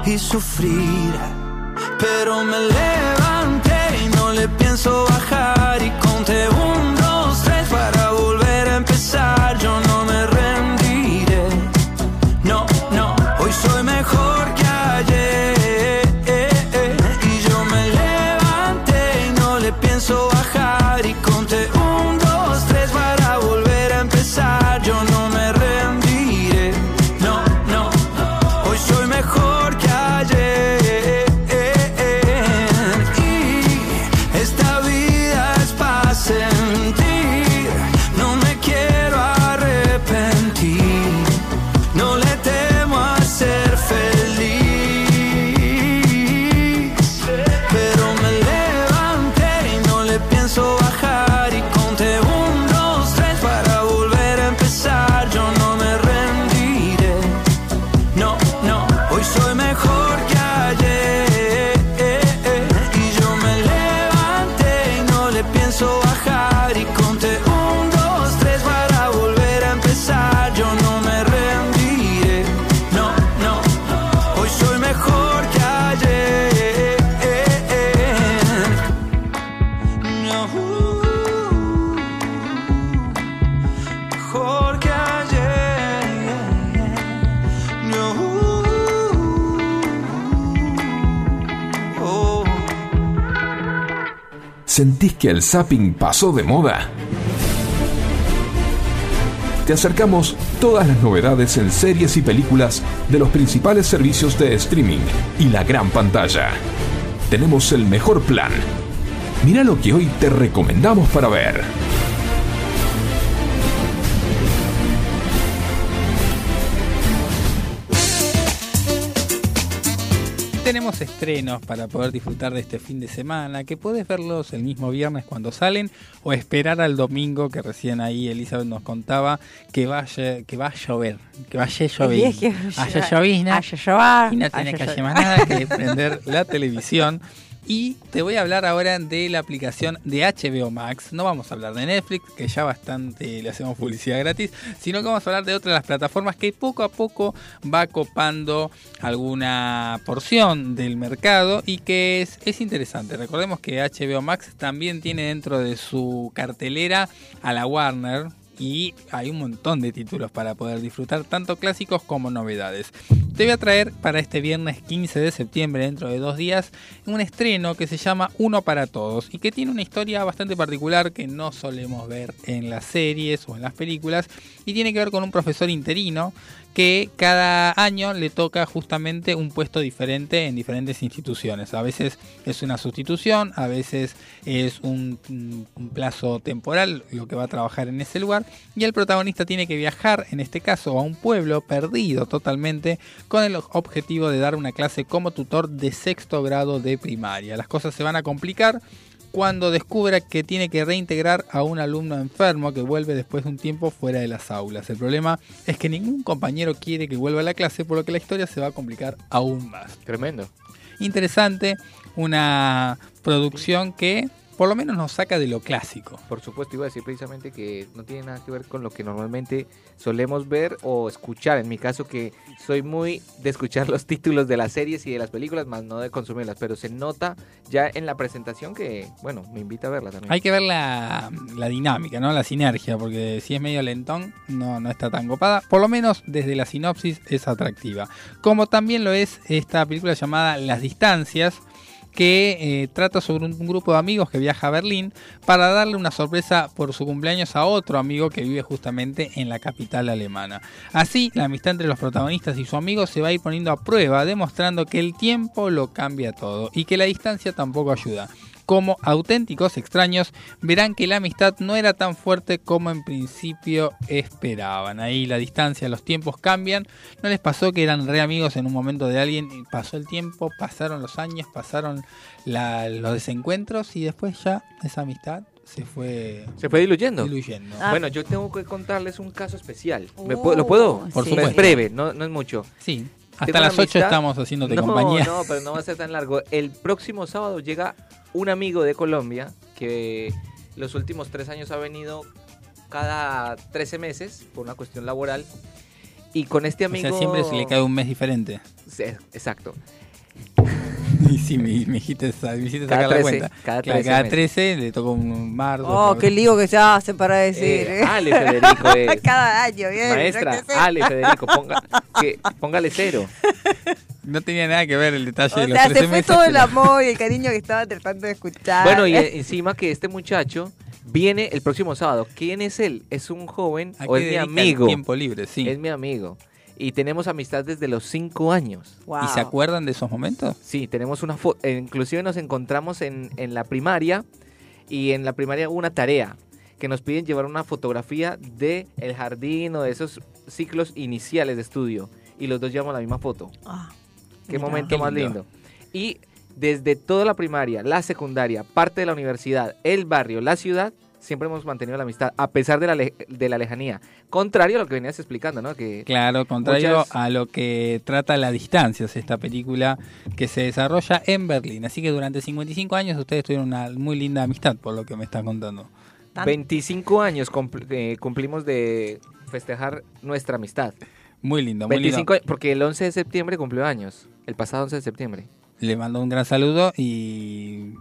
y sufrir. Pero me levanté y no le pienso bajar y conté un, que el zapping pasó de moda? Te acercamos todas las novedades en series y películas de los principales servicios de streaming y la gran pantalla. Tenemos el mejor plan. Mira lo que hoy te recomendamos para ver. Tenemos estrenos para poder disfrutar de este fin de semana, que puedes verlos el mismo viernes cuando salen o esperar al domingo que recién ahí Elizabeth nos contaba que vaya que va a llover, que vaya a llover. Haya llovizna llover, y no tiene haya que hacer llover. más nada que prender la televisión. Y te voy a hablar ahora de la aplicación de HBO Max. No vamos a hablar de Netflix, que ya bastante le hacemos publicidad gratis, sino que vamos a hablar de otras de las plataformas que poco a poco va copando alguna porción del mercado y que es, es interesante. Recordemos que HBO Max también tiene dentro de su cartelera a la Warner, y hay un montón de títulos para poder disfrutar, tanto clásicos como novedades. Te voy a traer para este viernes 15 de septiembre, dentro de dos días, un estreno que se llama Uno para Todos y que tiene una historia bastante particular que no solemos ver en las series o en las películas y tiene que ver con un profesor interino que cada año le toca justamente un puesto diferente en diferentes instituciones. A veces es una sustitución, a veces es un, plazo temporal lo que va a trabajar en ese lugar y el protagonista tiene que viajar, en este caso, a un pueblo perdido totalmente con el objetivo de dar una clase como tutor de sexto grado de primaria. Las cosas se van a complicar cuando descubra que tiene que reintegrar a un alumno enfermo que vuelve después de un tiempo fuera de las aulas. El problema es que ningún compañero quiere que vuelva a la clase, por lo que la historia se va a complicar aún más. Tremendo. Interesante, una producción que por lo menos nos saca de lo clásico. Por supuesto, iba a decir precisamente que no tiene nada que ver con lo que normalmente solemos ver o escuchar. En mi caso, que soy muy de escuchar los títulos de las series y de las películas, más no de consumirlas. Pero se nota ya en la presentación que, bueno, me invita a verla también. Hay que ver la, la dinámica, ¿no? La sinergia, porque si es medio lentón, no, no está tan copada. Por lo menos desde la sinopsis es atractiva. Como también lo es esta película llamada Las Distancias, que eh, trata sobre un, un grupo de amigos que viaja a Berlín para darle una sorpresa por su cumpleaños a otro amigo que vive justamente en la capital alemana. Así, la amistad entre los protagonistas y su amigo se va a ir poniendo a prueba, demostrando que el tiempo lo cambia todo y que la distancia tampoco ayuda. Como auténticos extraños, verán que la amistad no era tan fuerte como en principio esperaban. Ahí la distancia, los tiempos cambian. ¿No les pasó que eran re amigos en un momento de alguien y pasó el tiempo, pasaron los años, pasaron la- los desencuentros y después ya esa amistad se fue Se fue diluyendo. diluyendo? Bueno, yo tengo que contarles un caso especial. ¿Me Uh, puedo- ¿Lo puedo? Por Es supuesto. breve, no, no es mucho. Sí. Hasta las 8 amistad- estamos haciéndote no, compañía. No, pero no va a ser tan largo. El próximo sábado llega un amigo de Colombia que los últimos tres años ha venido cada 13 meses por una cuestión laboral. Y con este O amigo... sea, siempre se le cae un mes diferente. Sí, Exacto. Y sí, me, me hiciste, me hiciste sacar la 13, cuenta. cada Claro, 13 cada meses. 13 le tocó un marzo. Oh, qué lío que se hace para decir. Eh, ¿eh? Ale Federico es. Cada año, bien. Maestra. Ale Federico, ponga, que, póngale cero. No tenía nada que ver el detalle O de los sea, 13 se fue meses, todo el amor y el cariño que estaba tratando de escuchar. Bueno, y eh, encima que este muchacho viene el próximo sábado. ¿Quién es él? ¿Es un joven ¿A o es mi amigo? tiempo libre, sí. Es mi amigo. Y tenemos amistad desde los cinco años. ¿Y se acuerdan de esos momentos? Sí, tenemos una foto. Inclusive nos encontramos en, en la primaria y en la primaria hubo una tarea que nos piden llevar una fotografía de el jardín o de esos ciclos iniciales de estudio. Y los dos llevamos la misma foto. Ah, Qué mira. momento Qué más lindo. lindo. Y desde toda la primaria, la secundaria, parte de la universidad, el barrio, la ciudad, siempre hemos mantenido la amistad, a pesar de la, de la lejanía. Contrario a lo que venías explicando, ¿no? Que Claro, contrario muchas- a lo que trata La Distancia, es esta película que se desarrolla en Berlín. Así que durante 55 años ustedes tuvieron una muy linda amistad, por lo que me están contando. 25 años cumpl- eh, cumplimos de festejar nuestra amistad. Muy lindo, muy 25 lindo. porque el 11 de septiembre cumplió años. El pasado 11 de septiembre. Le mando un gran saludo y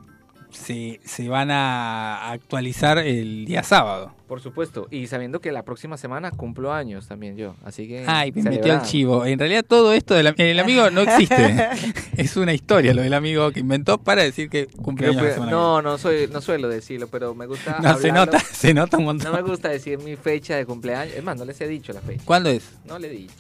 se, se van a actualizar el día sábado. Por supuesto, y sabiendo que la próxima semana cumplo años también yo, así que... Ay, me metió el chivo. En realidad todo esto del el amigo no existe. es una historia lo del amigo que inventó para decir que cumple Creo años no, no soy, no suelo decirlo, pero me gusta. No, se nota, se nota un montón. No me gusta decir mi fecha de cumpleaños. Es más, no les he dicho la fecha. ¿Cuándo es? No le he dicho.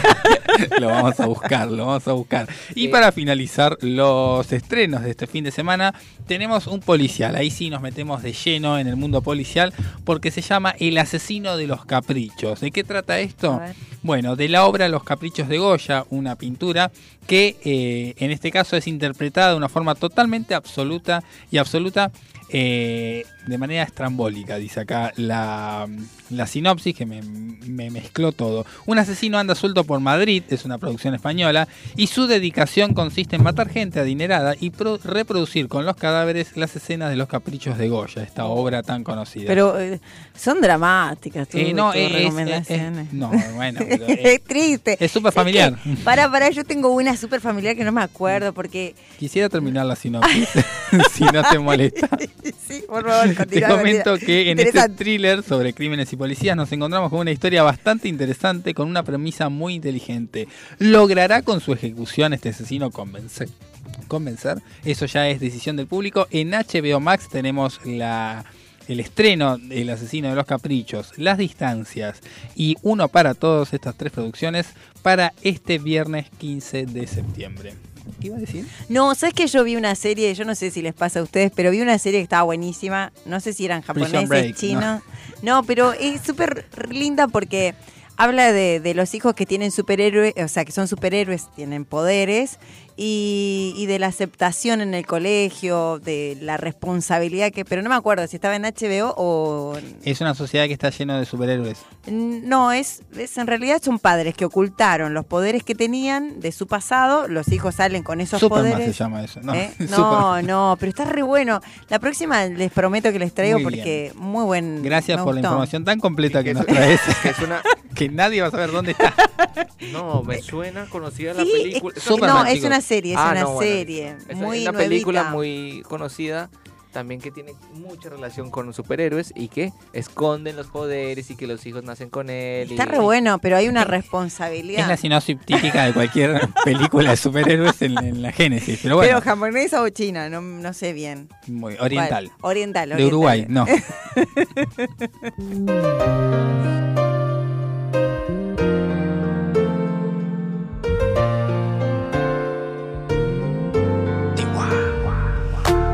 lo vamos a buscar, lo vamos a buscar. Y para finalizar los estrenos de este fin de semana, tenemos un policial. Ahí sí nos metemos de lleno en el mundo policial porque se llama El asesino de los caprichos. ¿De qué trata esto? Bueno, de la obra Los caprichos de Goya, una pintura que eh, en este caso es interpretada de una forma totalmente absoluta y absoluta eh, de manera estrambólica, dice acá la, la sinopsis que me, me mezcló todo. Un asesino anda suelto por Madrid, es una producción española, y su dedicación consiste en matar gente adinerada y pro- reproducir con los cadáveres las escenas de los caprichos de Goya, esta obra tan conocida. Pero eh, son dramáticas tus Eh, no, tus es- es- recomendaciones. es- no, bueno, pero es- es triste. es súper familiar. Para, para, yo tengo una súper familiar que no me acuerdo porque... Quisiera terminar la sinopsis, si no te molesta. Sí, por favor, Te comento que en este thriller sobre crímenes y policías nos encontramos con una historia bastante interesante, con una premisa muy inteligente. ¿Logrará con su ejecución este asesino convencer? convencer? Eso ya es decisión del público. En HBO Max tenemos la el estreno El asesino de los caprichos, Las distancias y Uno para todos estas tres producciones para este viernes 15 de septiembre. ¿Qué iba a decir? No, ¿sabes que yo vi una serie? Yo no sé si les pasa a ustedes, pero vi una serie que estaba buenísima. No sé si eran japoneses, Break, chinos. No. pero es súper linda porque habla de, de los hijos que tienen superhéroes, o sea, que son superhéroes, tienen poderes, y, y de la aceptación en el colegio, de la responsabilidad que... Pero no me acuerdo si estaba en HBO o... Es una sociedad que está llena de superhéroes. No, es, es en realidad son padres que ocultaron los poderes que tenían de su pasado, los hijos salen con esos Superman poderes. se llama eso. No, ¿Eh? No, no, pero está re bueno. La próxima les prometo que les traigo Muy porque muy buen. Gracias por la información tan completa que, que nos es- traes. que es una- que nadie va a saber dónde está. No, me suena conocida la película. es- no, es una serie, es Ah, una no, bueno, serie. Es muy una película muy conocida también que tiene mucha relación con los superhéroes y que esconden los poderes y que los hijos nacen con él. Está y- re bueno, pero hay una Es responsabilidad. la sinopsis típica de cualquier película de superhéroes en, en la génesis. Pero bueno, Pero japonesa o china, no, no sé bien. muy oriental. ¿Cuál? Oriental, De oriental. Uruguay, no.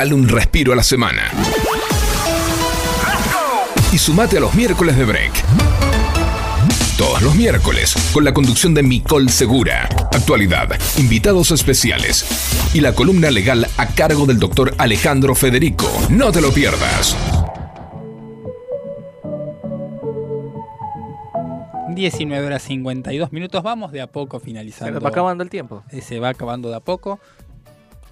Dale un respiro a la semana. Y sumate a los miércoles de break. Todos los miércoles, con la conducción de Micol Segura. Actualidad, invitados especiales y la columna legal a cargo del doctor Alejandro Federico. No te lo pierdas. 19 horas 52 minutos, vamos de a poco finalizando. Se va acabando el tiempo. Eh, Se va acabando de a poco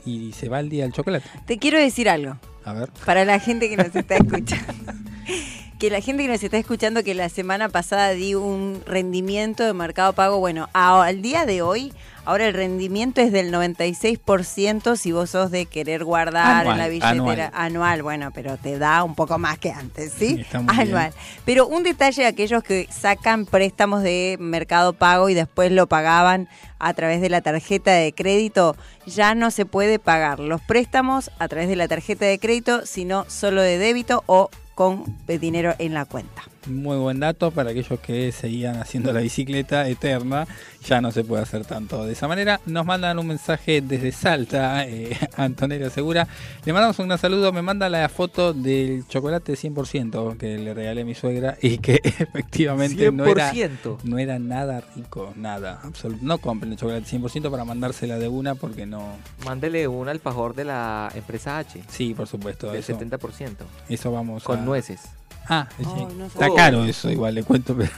y se va el día del chocolate. Te quiero decir algo. A ver. Para la gente que nos está escuchando. que la gente que nos está escuchando que la semana pasada di un rendimiento de mercado pago, bueno, a- al día de hoy, ahora el rendimiento es del 96% si vos sos de querer guardar en la billetera anual. anual. bueno, pero te da un poco más que antes, ¿sí? Bien. anual. Pero un detalle de aquellos que sacan préstamos de mercado pago y después lo pagaban a través de la tarjeta de crédito, ya no se puede pagar los préstamos a través de la tarjeta de crédito, sino solo de débito o con dinero en la cuenta. Muy buen dato para aquellos que seguían haciendo la bicicleta eterna. Ya no se puede hacer tanto de esa manera. Nos mandan un mensaje desde Salta, eh, Antonella Segura. Le mandamos un gran saludo. Me manda la foto del chocolate 100% que le regalé a mi suegra y que efectivamente no era, 100%. no era nada rico, nada. absolut- No compren el chocolate 100% para mandársela de una porque no. Mándele un alfajor de la empresa H. Sí, por supuesto. Del Eso, 70%. eso vamos Con a- nueces. Ah, sí. Oh, no está caro eso, igual le cuento, pero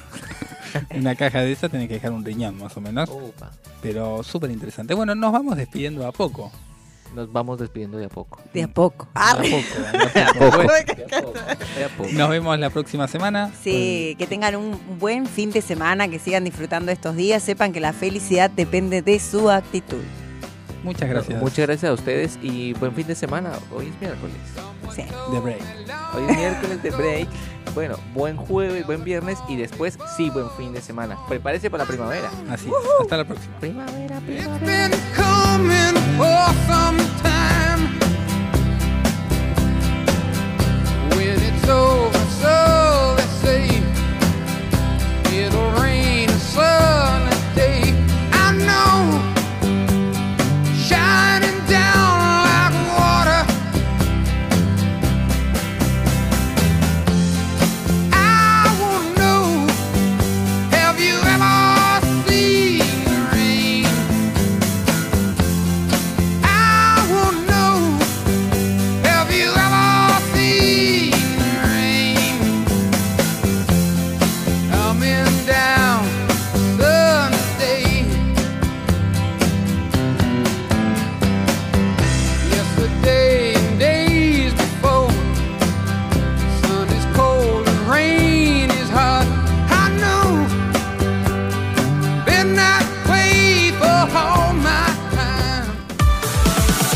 una caja de esa tenés que dejar un riñón más o menos. Opa. Pero súper interesante. Bueno, nos vamos despidiendo a poco. Nos vamos despidiendo De a poco. De a poco. Nos vemos la próxima semana. Sí, que tengan un buen fin de semana, que sigan disfrutando estos días, sepan que la felicidad depende de su actitud. Muchas gracias. Muchas gracias a ustedes y buen fin de semana. Hoy es miércoles. Sí. The Break. Hoy es miércoles de break. Bueno, buen jueves, buen viernes y después sí, buen fin de semana. Prepárese para la primavera. Así es. Hasta la próxima. Primavera, been